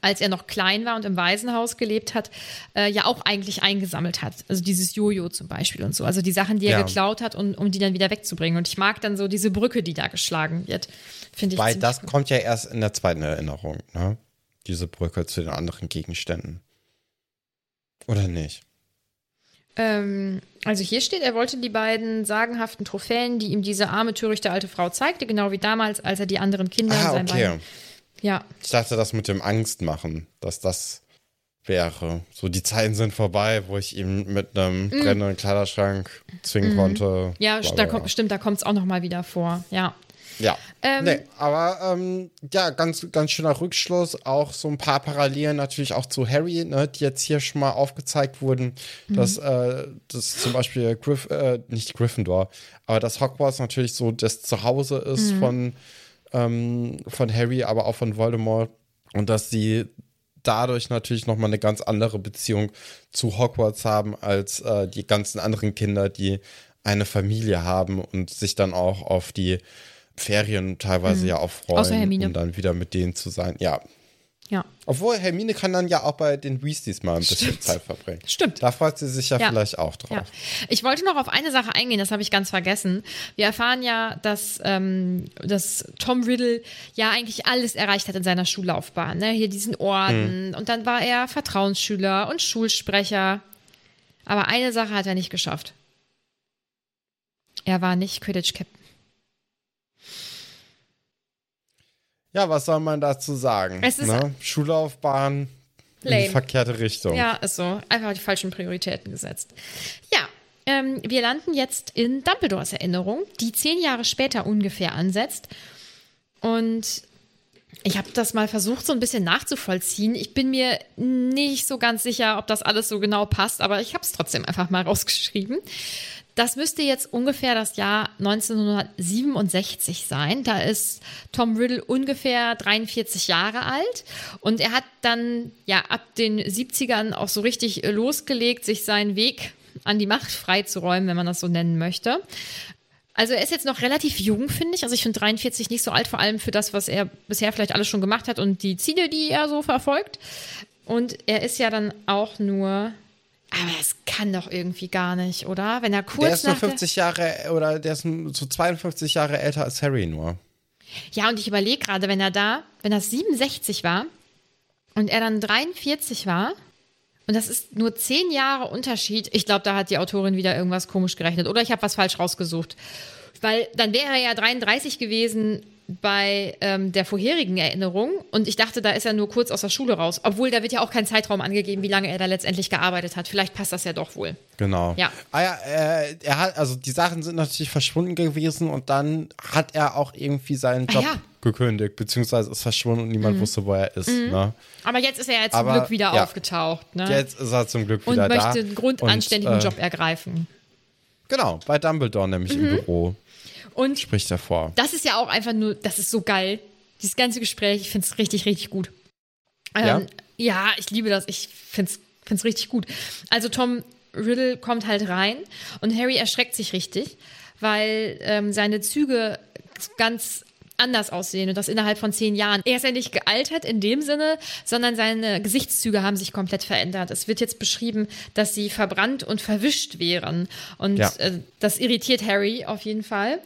als er noch klein war und im Waisenhaus gelebt hat, äh, ja auch eigentlich eingesammelt hat. Also dieses Jojo zum Beispiel und so. Also die Sachen, die er Ja. geklaut hat, um, um die dann wieder wegzubringen. Und ich mag dann so diese Brücke, die da geschlagen wird. Finde ich weil das gut. kommt ja erst in der zweiten Erinnerung, ne? Diese Brücke zu den anderen Gegenständen. Oder nicht? Ähm, also hier steht, er wollte die beiden sagenhaften Trophäen, die ihm diese arme, törichte alte Frau zeigte, genau wie damals, als er die anderen Kinder in Ah, seinem okay. Bein- Ja, Ich dachte, das mit dem Angst machen, dass das wäre. So, die Zeiten sind vorbei, wo ich ihn mit einem brennenden Kleiderschrank zwingen konnte. Mm. ja, Bla, da kommt, stimmt, da kommt es auch noch mal wieder vor. Ja. Ja. Ähm, nee, aber ähm, ja, ganz, ganz schöner Rückschluss. Auch so ein paar Parallelen natürlich auch zu Harry, ne, die jetzt hier schon mal aufgezeigt wurden, Mhm. dass, äh, dass zum Beispiel Griff, äh, nicht Gryffindor, aber dass Hogwarts natürlich so das Zuhause ist Mhm. von, ähm, von Harry, aber auch von Voldemort. Und dass sie dadurch natürlich nochmal eine ganz andere Beziehung zu Hogwarts haben als äh, die ganzen anderen Kinder, die eine Familie haben und sich dann auch auf die Ferien teilweise ja auch freuen, Mhm. Außer Hermine. um dann wieder mit denen zu sein. Ja. Ja. Obwohl Hermine kann dann ja auch bei den Weasleys mal ein bisschen Stimmt. Zeit verbringen. Stimmt. Da freut sie sich ja, Ja. vielleicht auch drauf. Ja. Ich wollte noch auf eine Sache eingehen, das habe ich ganz vergessen. Wir erfahren ja, dass, ähm, dass Tom Riddle ja eigentlich alles erreicht hat in seiner Schullaufbahn. Ne? Hier diesen Orden und dann war er Vertrauensschüler und Schulsprecher. Aber eine Sache hat er nicht geschafft. Er war nicht Quidditch-Captain. Ja, was soll man dazu sagen? Es ist- ne? Schullaufbahn in Lame. die verkehrte Richtung. Ja, ist so. Einfach die falschen Prioritäten gesetzt. Ja, ähm, wir landen jetzt in Dumbledores Erinnerung, die zehn Jahre später ungefähr ansetzt. Und ich habe das mal versucht, so ein bisschen nachzuvollziehen. Ich bin mir nicht so ganz sicher, ob das alles so genau passt, aber ich habe es trotzdem einfach mal rausgeschrieben. Das müsste jetzt ungefähr das Jahr 1967 sein. Da ist Tom Riddle ungefähr 43 Jahre alt und er hat dann ja ab den 70ern auch so richtig losgelegt, sich seinen Weg an die Macht freizuräumen, wenn man das so nennen möchte. Also er ist jetzt noch relativ jung, finde ich. Also ich finde 43 nicht so alt, vor allem für das, was er bisher vielleicht alles schon gemacht hat und die Ziele, die er so verfolgt. Und er ist ja dann auch nur aber es kann doch irgendwie gar nicht, oder? Wenn er kurz Der ist nur nach der- 50 Jahre, oder der ist so 52 Jahre älter als Harry nur. Ja, und ich überlege gerade, wenn er da, wenn er 67 war und er dann 43 war, und das ist nur 10 Jahre Unterschied, ich glaube, da hat die Autorin wieder irgendwas komisch gerechnet. Oder ich habe was falsch rausgesucht. Weil dann wäre er ja 33 gewesen bei ähm, der vorherigen Erinnerung und ich dachte, da ist er nur kurz aus der Schule raus. Obwohl, da wird ja auch kein Zeitraum angegeben, wie lange er da letztendlich gearbeitet hat. Vielleicht passt das ja doch wohl. Genau. Ja. Ah ja, äh, er hat, also die Sachen sind natürlich verschwunden gewesen und dann hat er auch irgendwie seinen Ah, Job ja. Mhm. gekündigt, beziehungsweise ist verschwunden und niemand wusste, wo er ist. Ne? Aber jetzt ist er ja zum Aber, Glück wieder ja. aufgetaucht. Ne? Jetzt ist er zum Glück und wieder da. möchte einen grundanständigen Und, äh, Job ergreifen. Genau, bei Dumbledore nämlich Mhm. im Büro Und spricht er vor. das ist ja auch einfach nur, das ist so geil. Dieses ganze Gespräch, ich finde es richtig, richtig gut. Ja? Ähm, ja, ich liebe das. Ich finde es richtig gut. Also Tom Riddle kommt halt rein und Harry erschreckt sich richtig, weil ähm, seine Züge ganz anders aussehen und das innerhalb von zehn Jahren. Er ist ja nicht gealtert in dem Sinne, sondern seine Gesichtszüge haben sich komplett verändert. Es wird jetzt beschrieben, dass sie verbrannt und verwischt wären. Und Ja. äh, das irritiert Harry auf jeden Fall.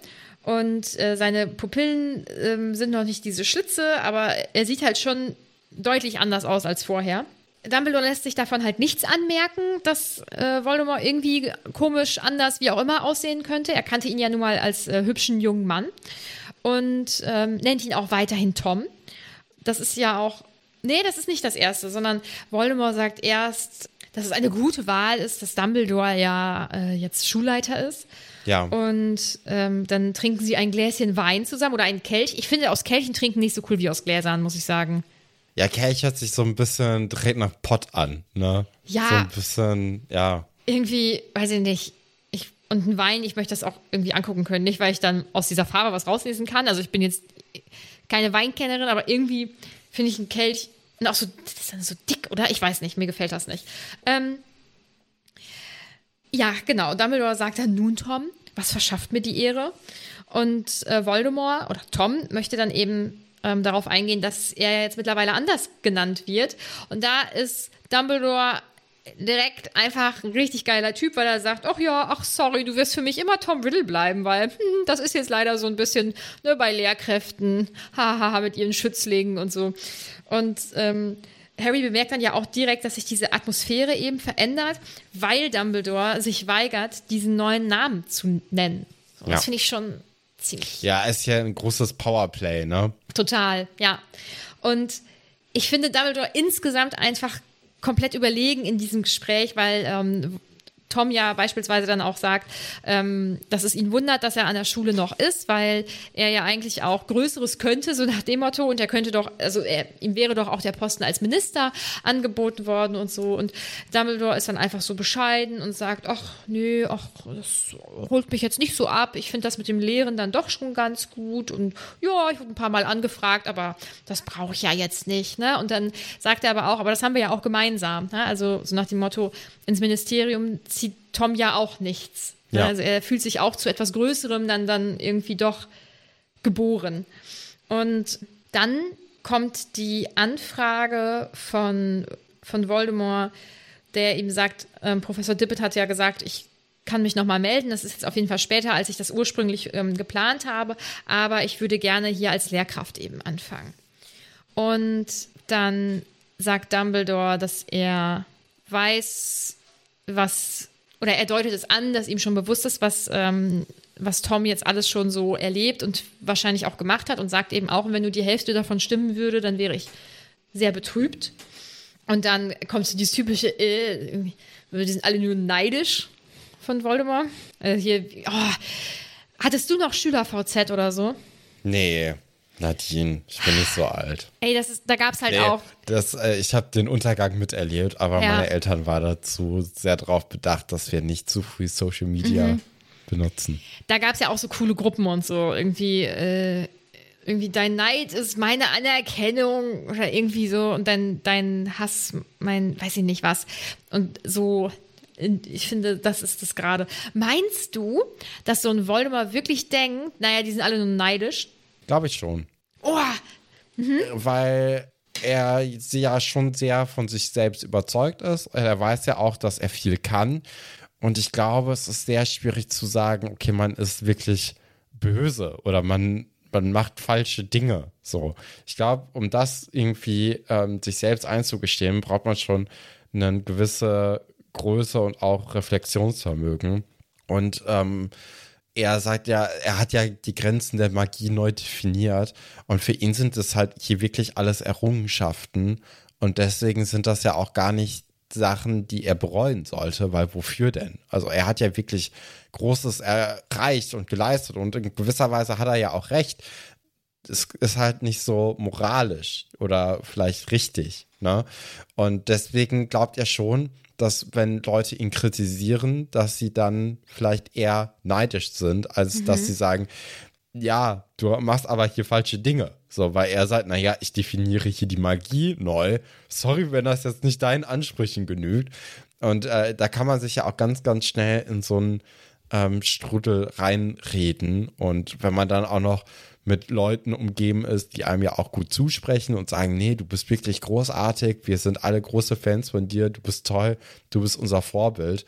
Und äh, seine Pupillen ähm, sind noch nicht diese Schlitze, aber er sieht halt schon deutlich anders aus als vorher. Dumbledore lässt sich davon halt nichts anmerken, dass äh, Voldemort irgendwie komisch, anders, wie auch immer aussehen könnte. Er kannte ihn ja nun mal als äh, hübschen jungen Mann und ähm, nennt ihn auch weiterhin Tom. Das ist ja auch. Nee, das ist nicht das Erste, sondern Voldemort sagt erst, dass es eine gute Wahl ist, dass Dumbledore ja äh, jetzt Schulleiter ist. Ja. Und ähm, dann trinken sie ein Gläschen Wein zusammen oder einen Kelch. Ich finde aus Kelchen trinken nicht so cool wie aus Gläsern, muss ich sagen. Ja, Kelch hört sich so ein bisschen direkt nach Pott an, ne? Ja. So ein bisschen, ja. Irgendwie, weiß ich nicht. Und ein Wein, ich möchte das auch irgendwie angucken können. Nicht, weil ich dann aus dieser Farbe was rauslesen kann. Also ich bin jetzt keine Weinkennerin, aber irgendwie finde ich einen Kelch auch so, das ist dann so dick, oder? Ich weiß nicht, mir gefällt das nicht. Ähm, ja, genau. Dumbledore sagt dann, nun Tom, was verschafft mir die Ehre? Und äh, Voldemort oder Tom möchte dann eben ähm, darauf eingehen, dass er jetzt mittlerweile anders genannt wird. Und da ist Dumbledore direkt einfach ein richtig geiler Typ, weil er sagt, ach ja, ach sorry, du wirst für mich immer Tom Riddle bleiben, weil hm, das ist jetzt leider so ein bisschen ne, bei Lehrkräften, hahaha, mit ihren Schützlingen und so. Und ähm, Harry bemerkt dann ja auch direkt, dass sich diese Atmosphäre eben verändert, weil Dumbledore sich weigert, diesen neuen Namen zu nennen. So, Ja. Das finde ich schon ziemlich Ja, ist ja ein großes Powerplay, ne? Total, ja. Und ich finde Dumbledore insgesamt einfach komplett überlegen in diesem Gespräch, weil ähm, Tom ja beispielsweise dann auch sagt, ähm, dass es ihn wundert, dass er an der Schule noch ist, weil er ja eigentlich auch Größeres könnte, so nach dem Motto, und er könnte doch, also er, ihm wäre doch auch der Posten als Minister angeboten worden und so. Und Dumbledore ist dann einfach so bescheiden und sagt, ach nö, ach, das holt mich jetzt nicht so ab. Ich finde das mit dem Lehren dann doch schon ganz gut. Und ja, ich wurde ein paar Mal angefragt, aber das brauche ich ja jetzt nicht. Ne? Und dann sagt er aber auch, aber das haben wir ja auch gemeinsam. Ne? Also so nach dem Motto, ins Ministerium zieht Tom ja auch nichts. Ja. Also er fühlt sich auch zu etwas Größerem dann, dann irgendwie doch geboren. Und dann kommt die Anfrage von, von Voldemort, der ihm sagt, ähm, Professor Dippet hat ja gesagt, ich kann mich nochmal melden. Das ist jetzt auf jeden Fall später, als ich das ursprünglich ähm, geplant habe. Aber ich würde gerne hier als Lehrkraft eben anfangen. Und dann sagt Dumbledore, dass er weiß, was, oder er deutet es an, dass ihm schon bewusst ist, was, ähm, was Tom jetzt alles schon so erlebt und wahrscheinlich auch gemacht hat und sagt eben auch, wenn nur die Hälfte davon stimmen würde, dann wäre ich sehr betrübt. Und dann kommt so dieses typische, äh, die sind alle nur neidisch von Voldemort. Äh, hier, oh, hattest du noch Schüler-VZ oder so? Nee, Nadine, ich bin nicht so alt. Ey, das ist, da gab es halt Nee, auch. das, äh, ich habe den Untergang miterlebt, aber Ja. meine Eltern waren dazu sehr darauf bedacht, dass wir nicht zu früh Social Media Mhm. benutzen. da gab es ja auch so coole Gruppen und so. Irgendwie, äh, irgendwie dein Neid ist meine Anerkennung oder irgendwie so und dein, dein Hass, mein, weiß ich nicht was. Und so ich finde, das ist das gerade. Meinst du, dass so ein Voldemort wirklich denkt, naja, die sind alle nur neidisch? Glaube ich schon. Oh, Weil er ja schon sehr von sich selbst überzeugt ist. Er weiß ja auch, dass er viel kann. Und ich glaube, es ist sehr schwierig zu sagen, okay, man ist wirklich böse oder man, man macht falsche Dinge. So. Ich glaube, um das irgendwie ähm, sich selbst einzugestehen, braucht man schon eine gewisse Größe und auch Reflexionsvermögen. Und ähm, er sagt ja, er hat ja die Grenzen der Magie neu definiert. Und für ihn sind es halt hier wirklich alles Errungenschaften. Und deswegen sind das ja auch gar nicht Sachen, die er bereuen sollte, weil wofür denn? Also er hat ja wirklich Großes erreicht und geleistet und in gewisser Weise hat er ja auch recht. Es ist halt nicht so moralisch oder vielleicht richtig, ne? Und deswegen glaubt er schon, dass wenn Leute ihn kritisieren, dass sie dann vielleicht eher neidisch sind, als dass sie sagen, ja, du machst aber hier falsche Dinge. So, weil er sagt, naja, ich definiere hier die Magie neu. Sorry, wenn das jetzt nicht deinen Ansprüchen genügt. Und äh, da kann man sich ja auch ganz, ganz schnell in so einen ähm, Strudel reinreden. Und wenn man dann auch noch mit Leuten umgeben ist, die einem ja auch gut zusprechen und sagen, nee, du bist wirklich großartig, wir sind alle große Fans von dir, du bist toll, du bist unser Vorbild,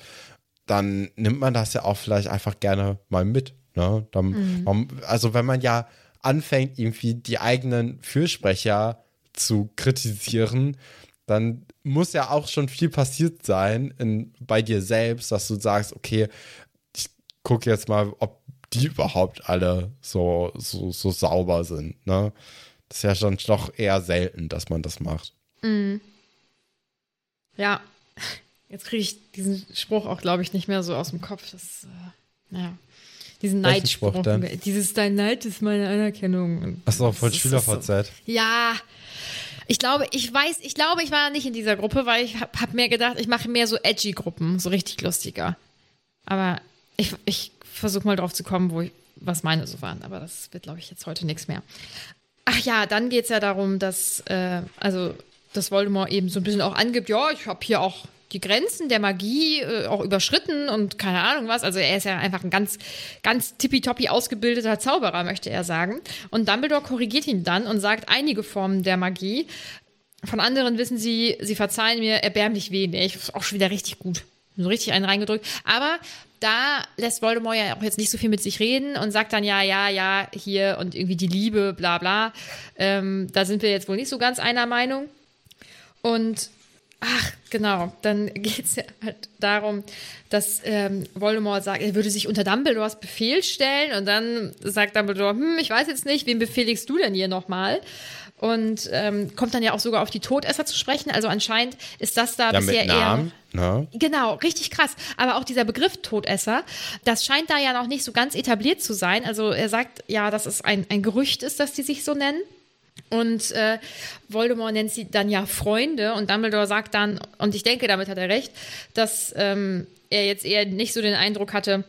dann nimmt man das ja auch vielleicht einfach gerne mal mit. Ne? Dann, man, also wenn man ja anfängt, irgendwie die eigenen Fürsprecher zu kritisieren, dann muss ja auch schon viel passiert sein in, bei dir selbst, dass du sagst, okay, ich gucke jetzt mal, ob die überhaupt alle so, so, so sauber sind. Ne? Das ist ja schon doch eher selten, dass man das macht. ja. Jetzt kriege ich diesen Spruch auch, glaube ich, nicht mehr so aus dem Kopf. Das, äh, naja. Diesen Neidspruch. Dieses Dein Neid ist meine Anerkennung. Achso, von ist so. SchülerVZ. Ja. Ich glaube, ich weiß, ich glaube, ich war nicht in dieser Gruppe, weil ich habe hab mir gedacht, ich mache mehr so edgy Gruppen, so richtig lustiger. Aber ich, ich versuche mal drauf zu kommen, wo ich, was meine so waren. Aber das wird, glaube ich, jetzt heute nichts mehr. Ach ja, dann geht es ja darum, dass, äh, also, dass Voldemort eben so ein bisschen auch angibt, ja, ich habe hier auch die Grenzen der Magie äh, auch überschritten und keine Ahnung was. Also er ist ja einfach ein ganz, ganz tippitoppi ausgebildeter Zauberer, möchte er sagen. Und Dumbledore korrigiert ihn dann und sagt, einige Formen der Magie, von anderen wissen sie, sie verzeihen mir erbärmlich wenig. Ist auch schon wieder richtig gut. So richtig einen reingedrückt. Aber da lässt Voldemort ja auch jetzt nicht so viel mit sich reden und sagt dann ja, ja, ja, hier und irgendwie die Liebe, bla bla. Ähm, da sind wir jetzt wohl nicht so ganz einer Meinung. Und ach, genau, dann geht es ja halt darum, dass ähm, Voldemort sagt, er würde sich unter Dumbledores Befehl stellen und dann sagt Dumbledore, hm, ich weiß jetzt nicht, wem befehligst du denn hier nochmal? Und ähm, kommt dann ja auch sogar auf die Todesser zu sprechen. Also anscheinend ist das da Ja, bisher eher. Ne? Genau, richtig krass. Aber auch dieser Begriff Todesser, das scheint da ja noch nicht so ganz etabliert zu sein. Also er sagt ja, dass es ein, ein Gerücht ist, dass die sich so nennen. Und äh, Voldemort nennt sie dann ja Freunde und Dumbledore sagt dann, und ich denke, damit hat er recht, dass ähm, er jetzt eher nicht so den Eindruck hatte,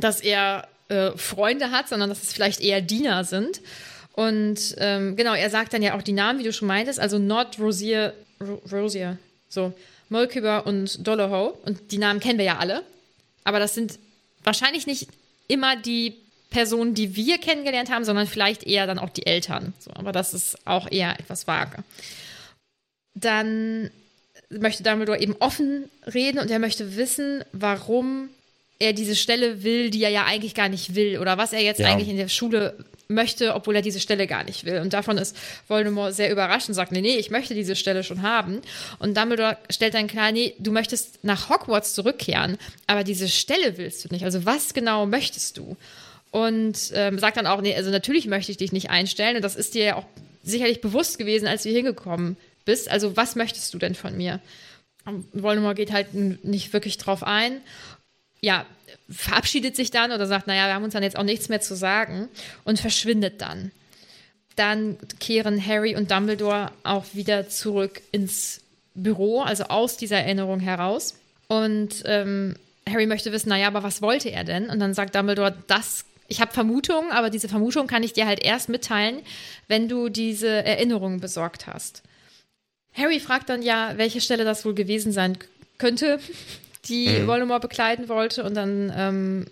dass er äh, Freunde hat, sondern dass es vielleicht eher Diener sind. Und ähm, genau, er sagt dann ja auch die Namen, wie du schon meintest, also Nord, Rosier, Ro Rosier, so, Molkiber und Dolohou. Und die Namen kennen wir ja alle. Aber das sind wahrscheinlich nicht immer die Personen, die wir kennengelernt haben, sondern vielleicht eher dann auch die Eltern. So, aber das ist auch eher etwas vage. Dann möchte Dumbledore eben offen reden und er möchte wissen, warum er diese Stelle will, die er ja eigentlich gar nicht will oder was er jetzt Ja. eigentlich in der Schule möchte, obwohl er diese Stelle gar nicht will. Und davon ist Voldemort sehr überrascht und sagt, nee, nee, ich möchte diese Stelle schon haben. Und Dumbledore stellt dann klar, nee, du möchtest nach Hogwarts zurückkehren, aber diese Stelle willst du nicht. Also was genau möchtest du? Und ähm, sagt dann auch, nee, also natürlich möchte ich dich nicht einstellen. Und das ist dir ja auch sicherlich bewusst gewesen, als du hier hingekommen bist. Also was möchtest du denn von mir? Und Voldemort geht halt nicht wirklich drauf ein. Ja, verabschiedet sich dann oder sagt, naja, wir haben uns dann jetzt auch nichts mehr zu sagen und verschwindet dann. Dann kehren Harry und Dumbledore auch wieder zurück ins Büro, also aus dieser Erinnerung heraus. Und ähm, Harry möchte wissen, naja, aber was wollte er denn? Und dann sagt Dumbledore, das, ich habe Vermutungen, aber diese Vermutung kann ich dir halt erst mitteilen, wenn du diese Erinnerungen besorgt hast. Harry fragt dann ja, welche Stelle das wohl gewesen sein könnte. Die Mhm. Voldemort bekleiden wollte und dann ähm,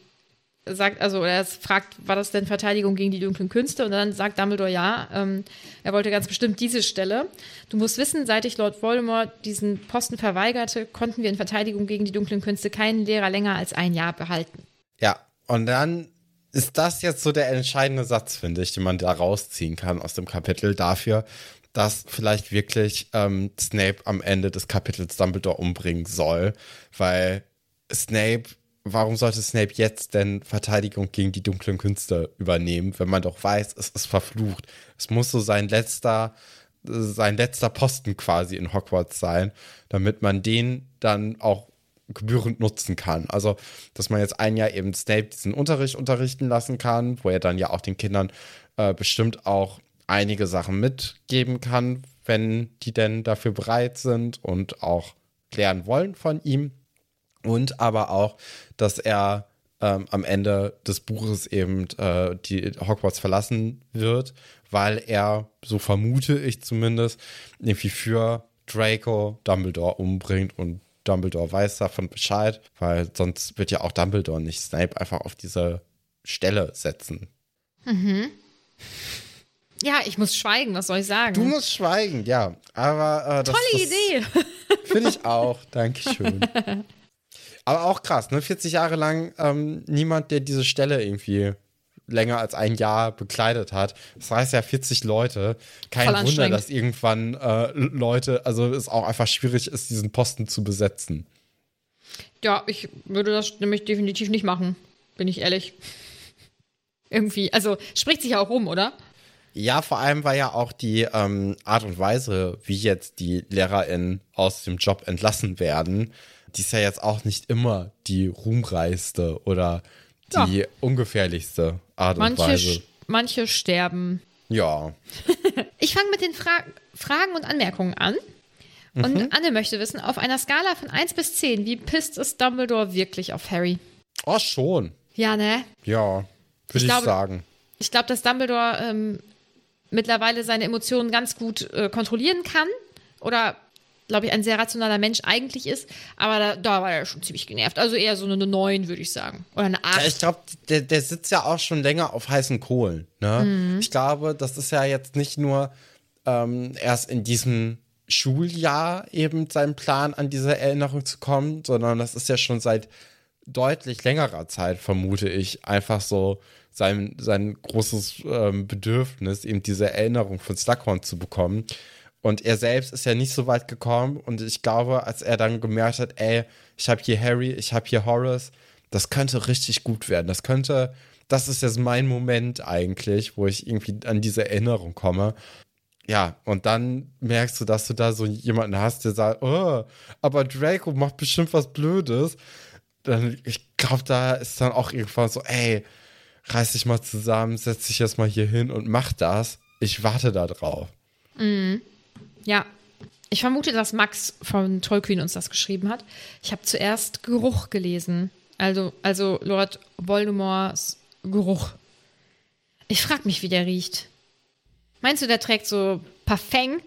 sagt, also er fragt, war das denn Verteidigung gegen die dunklen Künste? Und dann sagt Dumbledore ja, ähm, er wollte ganz bestimmt diese Stelle. Du musst wissen, seit ich Lord Voldemort diesen Posten verweigerte, konnten wir in Verteidigung gegen die dunklen Künste keinen Lehrer länger als ein Jahr behalten. Ja, und dann ist das jetzt so der entscheidende Satz, finde ich, den man da rausziehen kann aus dem Kapitel dafür, dass vielleicht wirklich ähm, Snape am Ende des Kapitels Dumbledore umbringen soll, weil Snape, warum sollte Snape jetzt denn Verteidigung gegen die dunklen Künste übernehmen, wenn man doch weiß, es ist verflucht. Es muss so sein letzter, sein letzter Posten quasi in Hogwarts sein, damit man den dann auch gebührend nutzen kann. Also, dass man jetzt ein Jahr eben Snape diesen Unterricht unterrichten lassen kann, wo er dann ja auch den Kindern äh, bestimmt auch einige Sachen mitgeben kann, wenn die denn dafür bereit sind und auch lernen wollen von ihm. Und aber auch, dass er ähm, am Ende des Buches eben äh, die Hogwarts verlassen wird, weil er, so vermute ich zumindest, irgendwie für Draco Dumbledore umbringt und Dumbledore weiß davon Bescheid, weil sonst wird ja auch Dumbledore nicht Snape einfach auf diese Stelle setzen. Ja, ich muss schweigen, was soll ich sagen? Du musst schweigen, ja. Aber äh, das, Tolle Idee. Finde ich auch. Dankeschön. Aber auch krass, ne? 40 Jahre lang ähm, niemand, der diese Stelle irgendwie länger als ein Jahr bekleidet hat. Das heißt ja 40 Leute. Kein Voll Wunder, dass irgendwann äh, Leute, also es auch einfach schwierig ist, diesen Posten zu besetzen. Ja, ich würde das nämlich definitiv nicht machen, bin ich ehrlich. Irgendwie, also spricht sich ja auch rum, oder? Ja, vor allem war ja auch die ähm, Art und Weise, wie jetzt die LehrerInnen aus dem Job entlassen werden, die ist ja jetzt auch nicht immer die ruhmreichste oder die Ja. ungefährlichste Art und Manche, Weise. sch- manche sterben. Ja. Ich fange mit den Fra Fragen und Anmerkungen an. Und Anne möchte wissen, auf einer Skala von 1 bis 10, wie pisst ist Dumbledore wirklich auf Harry? Oh, schon. Ja, ne? Ja. Würde Ich ich, sagen. Ich glaube, dass Dumbledore ähm, mittlerweile seine Emotionen ganz gut äh, kontrollieren kann. Oder, glaube ich, ein sehr rationaler Mensch eigentlich ist. Aber da, da war er schon ziemlich genervt. Also eher so eine 9, würde ich sagen. Oder eine 8. Ja, ich glaube, der, der sitzt ja auch schon länger auf heißen Kohlen. Ne? Mhm. Ich glaube, das ist ja jetzt nicht nur ähm, erst in diesem Schuljahr eben sein Plan, an diese Erinnerung zu kommen, sondern das ist ja schon seit deutlich längerer Zeit, vermute ich, einfach so sein, sein großes ähm, Bedürfnis, eben diese Erinnerung von Slughorn zu bekommen. Und er selbst ist ja nicht so weit gekommen. Und ich glaube, als er dann gemerkt hat, ey, ich habe hier Harry, ich habe hier Horace, das könnte richtig gut werden. Das könnte, das ist jetzt mein Moment eigentlich, wo ich irgendwie an diese Erinnerung komme. Ja, und dann merkst du, dass du da so jemanden hast, der sagt, oh, aber Draco macht bestimmt was Blödes. Dann, ich glaube, da ist dann auch irgendwann so, ey, reiß dich mal zusammen, setz dich jetzt mal hier hin und mach das. Ich warte da drauf. Ja. Ich vermute, dass Max von Tolkien uns das geschrieben hat. Ich habe zuerst Geruch gelesen. Also, also Lord Voldemorts Geruch. Ich frage mich, wie der riecht. Meinst du, der trägt so Parfum?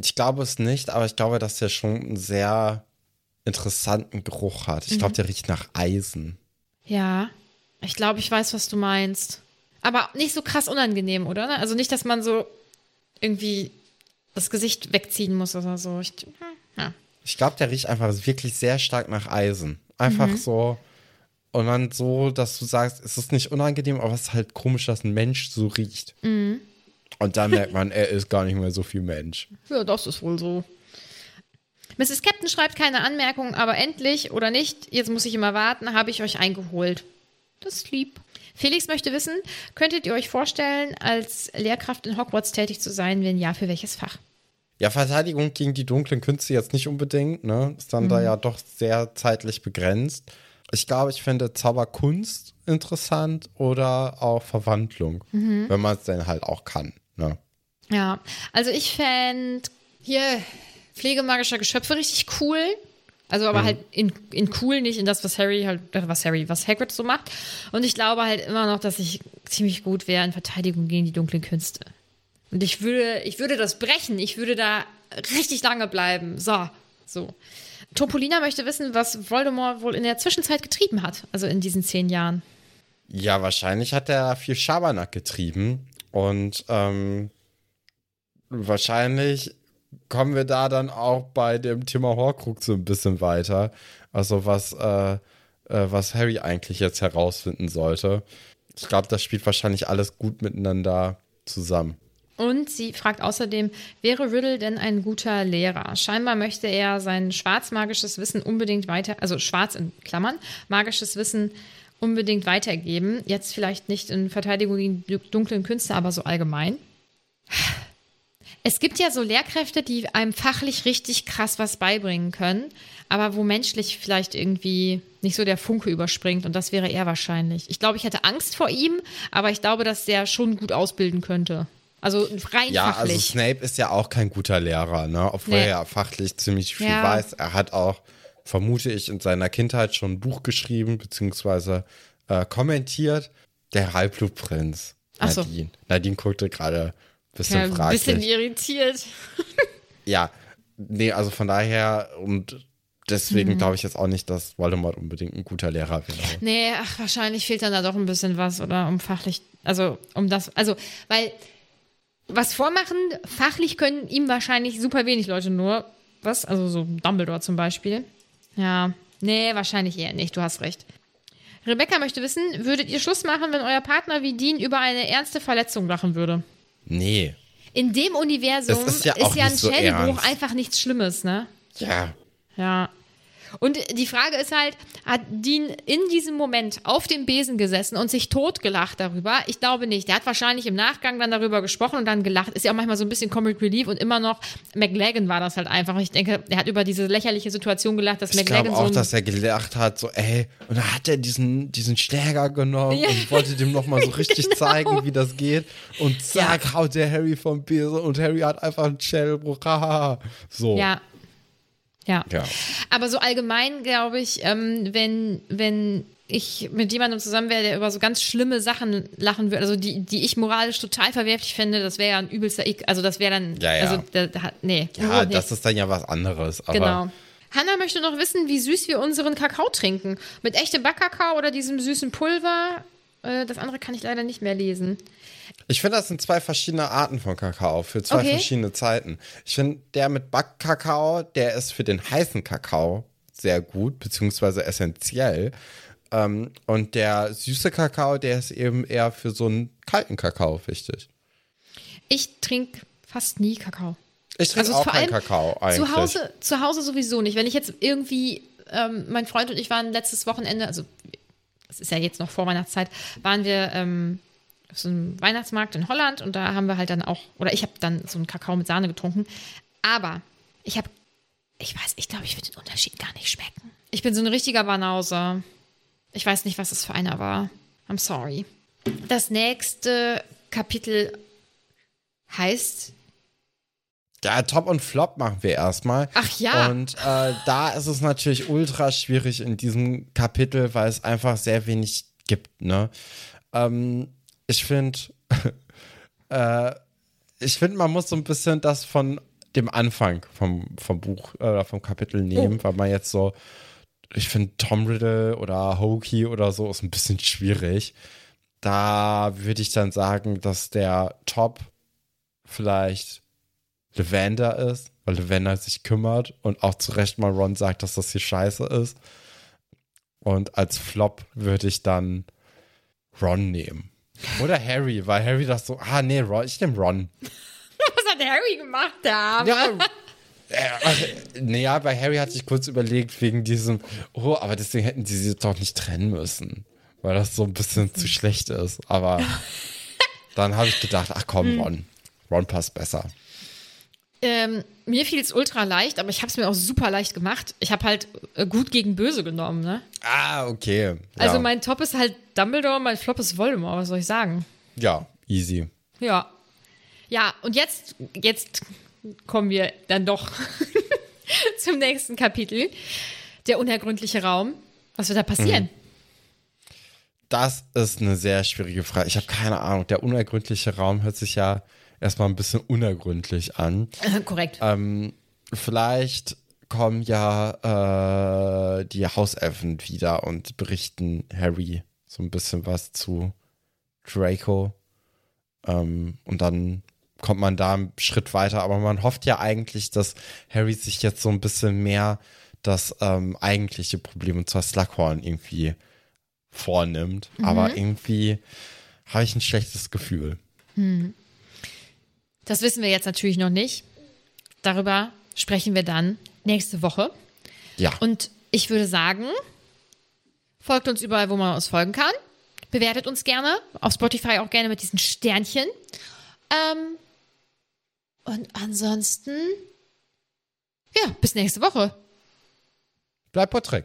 Ich glaube es nicht, aber ich glaube, dass der schon einen sehr interessanten Geruch hat. Ich glaube, der riecht nach Eisen. Ja. Ich glaube, ich weiß, was du meinst. Aber nicht so krass unangenehm, oder? Also nicht, dass man so irgendwie das Gesicht wegziehen muss oder so. Ich, hm, ja. Ich glaube, der riecht einfach wirklich sehr stark nach Eisen. Einfach so. Und dann so, dass du sagst, es ist nicht unangenehm, aber es ist halt komisch, dass ein Mensch so riecht. Und dann merkt man, er ist gar nicht mehr so viel Mensch. Ja, das ist wohl so. Mrs. Captain schreibt keine Anmerkung, aber endlich oder nicht, jetzt muss ich immer warten, habe ich euch eingeholt. Das ist lieb. Felix möchte wissen, könntet ihr euch vorstellen, als Lehrkraft in Hogwarts tätig zu sein? Wenn ja, für welches Fach? Ja, Verteidigung gegen die dunklen Künste jetzt nicht unbedingt, ne? Ist dann da ja doch sehr zeitlich begrenzt. Ich glaube, ich finde Zauberkunst interessant oder auch Verwandlung, wenn man es denn halt auch kann, ne? Ja, also ich fände hier pflegemagischer Geschöpfe richtig cool. Also aber halt in, in cool, nicht in das, was Harry halt, äh, was Harry, was Hagrid so macht. Und ich glaube halt immer noch, dass ich ziemlich gut wäre in Verteidigung gegen die dunklen Künste. Und ich würde, ich würde das brechen. Ich würde da richtig lange bleiben. So, so. Topolina möchte wissen, was Voldemort wohl in der Zwischenzeit getrieben hat, also in diesen zehn Jahren. Ja, wahrscheinlich hat er viel Schabernack getrieben und ähm, wahrscheinlich kommen wir da dann auch bei dem Thema Horcrux so ein bisschen weiter. Also was, äh, äh, was Harry eigentlich jetzt herausfinden sollte. Ich glaube, das spielt wahrscheinlich alles gut miteinander zusammen. Und sie fragt außerdem, wäre Riddle denn ein guter Lehrer? Scheinbar möchte er sein schwarzmagisches Wissen unbedingt weiter, also schwarz in Klammern, magisches Wissen unbedingt weitergeben. Jetzt vielleicht nicht in Verteidigung gegen die dunklen Künste, aber so allgemein. Es gibt ja so Lehrkräfte, die einem fachlich richtig krass was beibringen können, aber wo menschlich vielleicht irgendwie nicht so der Funke überspringt und das wäre er wahrscheinlich. Ich glaube, ich hätte Angst vor ihm, aber ich glaube, dass der schon gut ausbilden könnte. Also rein ja, fachlich. also Snape ist ja auch kein guter Lehrer, ne? Obwohl Nee. er ja fachlich ziemlich viel Ja. weiß. Er hat auch, vermute ich, in seiner Kindheit schon ein Buch geschrieben, beziehungsweise äh, kommentiert. Der Halbblutprinz. Ach so. Nadine. Nadine guckte gerade bisschen ja, ein fraglich. bisschen irritiert. Ja, nee, also von daher und Mhm. deswegen glaube ich jetzt auch nicht, dass Voldemort unbedingt ein guter Lehrer wäre. Nee, ach, wahrscheinlich fehlt dann da doch ein bisschen was oder um fachlich, also um das, also, weil was vormachen, fachlich können ihm wahrscheinlich super wenig Leute nur. Was? Also so Dumbledore zum Beispiel. Ja, nee, wahrscheinlich eher nicht, du hast recht. Rebecca möchte wissen, würdet ihr Schluss machen, wenn euer Partner wie Dean über eine ernste Verletzung lachen würde? Nee. In dem Universum Das ist ja auch ein nicht so Schädelbruch ernst. einfach nichts Schlimmes, ne? Ja. Ja. Und die Frage ist halt, hat Dean in diesem Moment auf dem Besen gesessen und sich totgelacht darüber? Ich glaube nicht. Der hat wahrscheinlich im Nachgang dann darüber gesprochen und dann gelacht. Ist ja auch manchmal so ein bisschen Comic Relief und immer noch, McLagan war das halt einfach. Ich denke, er hat über diese lächerliche Situation gelacht, dass Ich glaube McLagan auch, so dass er gelacht hat, so, ey, und dann hat er diesen, diesen Schläger genommen Ja. und wollte dem nochmal so richtig Genau. zeigen, wie das geht. Und zack, haut der Harry vom Besen und Harry hat einfach einen Schädelbruch. Haha. So. Ja. Ja. Ja. Aber so allgemein glaube ich, ähm, wenn, wenn ich mit jemandem zusammen wäre, der über so ganz schlimme Sachen lachen würde, also die, die ich moralisch total verwerflich fände, das wäre ja ein übelster Ick. Also das wäre dann, Ja, ja. also da, da, nee. Ja, nicht. das ist dann ja was anderes. Genau. Hanna möchte noch wissen, wie süß wir unseren Kakao trinken. Mit echtem Backkakao oder diesem süßen Pulver. Äh, das andere kann ich leider nicht mehr lesen. Ich finde, das sind zwei verschiedene Arten von Kakao für zwei Okay. verschiedene Zeiten. Ich finde, der mit Backkakao, der ist für den heißen Kakao sehr gut, beziehungsweise essentiell. Ähm, und der süße Kakao, der ist eben eher für so einen kalten Kakao wichtig. Ich trinke fast nie Kakao. Ich trinke Also auch keinen Kakao eigentlich. Zu Hause, zu Hause sowieso nicht. Wenn ich jetzt irgendwie, ähm, mein Freund und ich waren letztes Wochenende, also es ist ja jetzt noch vor Weihnachtszeit, waren wir ähm, auf so einem Weihnachtsmarkt in Holland und da haben wir halt dann auch, oder ich habe dann so einen Kakao mit Sahne getrunken. Aber ich habe, ich weiß, ich glaube, ich würde den Unterschied gar nicht schmecken. Ich bin so ein richtiger Banause. Ich weiß nicht, was es für einer war. I'm sorry. Das nächste Kapitel heißt Ja, Top und Flop machen wir erstmal. Ach ja. Und äh, da ist es natürlich ultra schwierig in diesem Kapitel, weil es einfach sehr wenig gibt, ne? Ähm, ich finde, äh, ich finde, man muss so ein bisschen das von dem Anfang vom, vom Buch äh, oder vom Kapitel nehmen, weil man jetzt so, ich finde, Tom Riddle oder Hokey oder so ist ein bisschen schwierig. Da würde ich dann sagen, dass der Top vielleicht Lavender ist, weil Lavender sich kümmert und auch zu Recht mal Ron sagt, dass das hier scheiße ist. Und als Flop würde ich dann Ron nehmen. Oder Harry, weil Harry das so, ah nee, Ron, ich nehme Ron. Was hat Harry gemacht da? Ja, äh, naja, bei Harry hatte ich kurz überlegt, wegen diesem, oh, aber deswegen hätten sie sie doch nicht trennen müssen, weil das so ein bisschen zu schlecht ist. Aber dann habe ich gedacht, ach komm, Ron. Ron passt besser. Ähm, mir fiel es ultra leicht, aber ich habe es mir auch super leicht gemacht. Ich habe halt äh, gut gegen böse genommen, ne? Ah, okay. Also ja. mein Top ist halt Dumbledore, mein Flop ist Voldemort, was soll ich sagen? Ja, easy. Ja. Ja, und jetzt, jetzt kommen wir dann doch zum nächsten Kapitel. Der unergründliche Raum. Was wird da passieren? Das ist eine sehr schwierige Frage. Ich habe keine Ahnung. Der unergründliche Raum hört sich ja erstmal ein bisschen unergründlich an. Korrekt. Ähm, vielleicht kommen ja äh, die Hauselfen wieder und berichten Harry so ein bisschen was zu Draco. Ähm, und dann kommt man da einen Schritt weiter. Aber man hofft ja eigentlich, dass Harry sich jetzt so ein bisschen mehr das ähm, eigentliche Problem, und zwar Slughorn, irgendwie vornimmt. Mhm. Aber irgendwie habe ich ein schlechtes Gefühl. Hm. Das wissen wir jetzt natürlich noch nicht. Darüber sprechen wir dann nächste Woche. Ja. Und ich würde sagen, folgt uns überall, wo man uns folgen kann. Bewertet uns gerne. Auf Spotify auch gerne mit diesen Sternchen. Ähm, und ansonsten, ja, bis nächste Woche. Bleibt Porträt.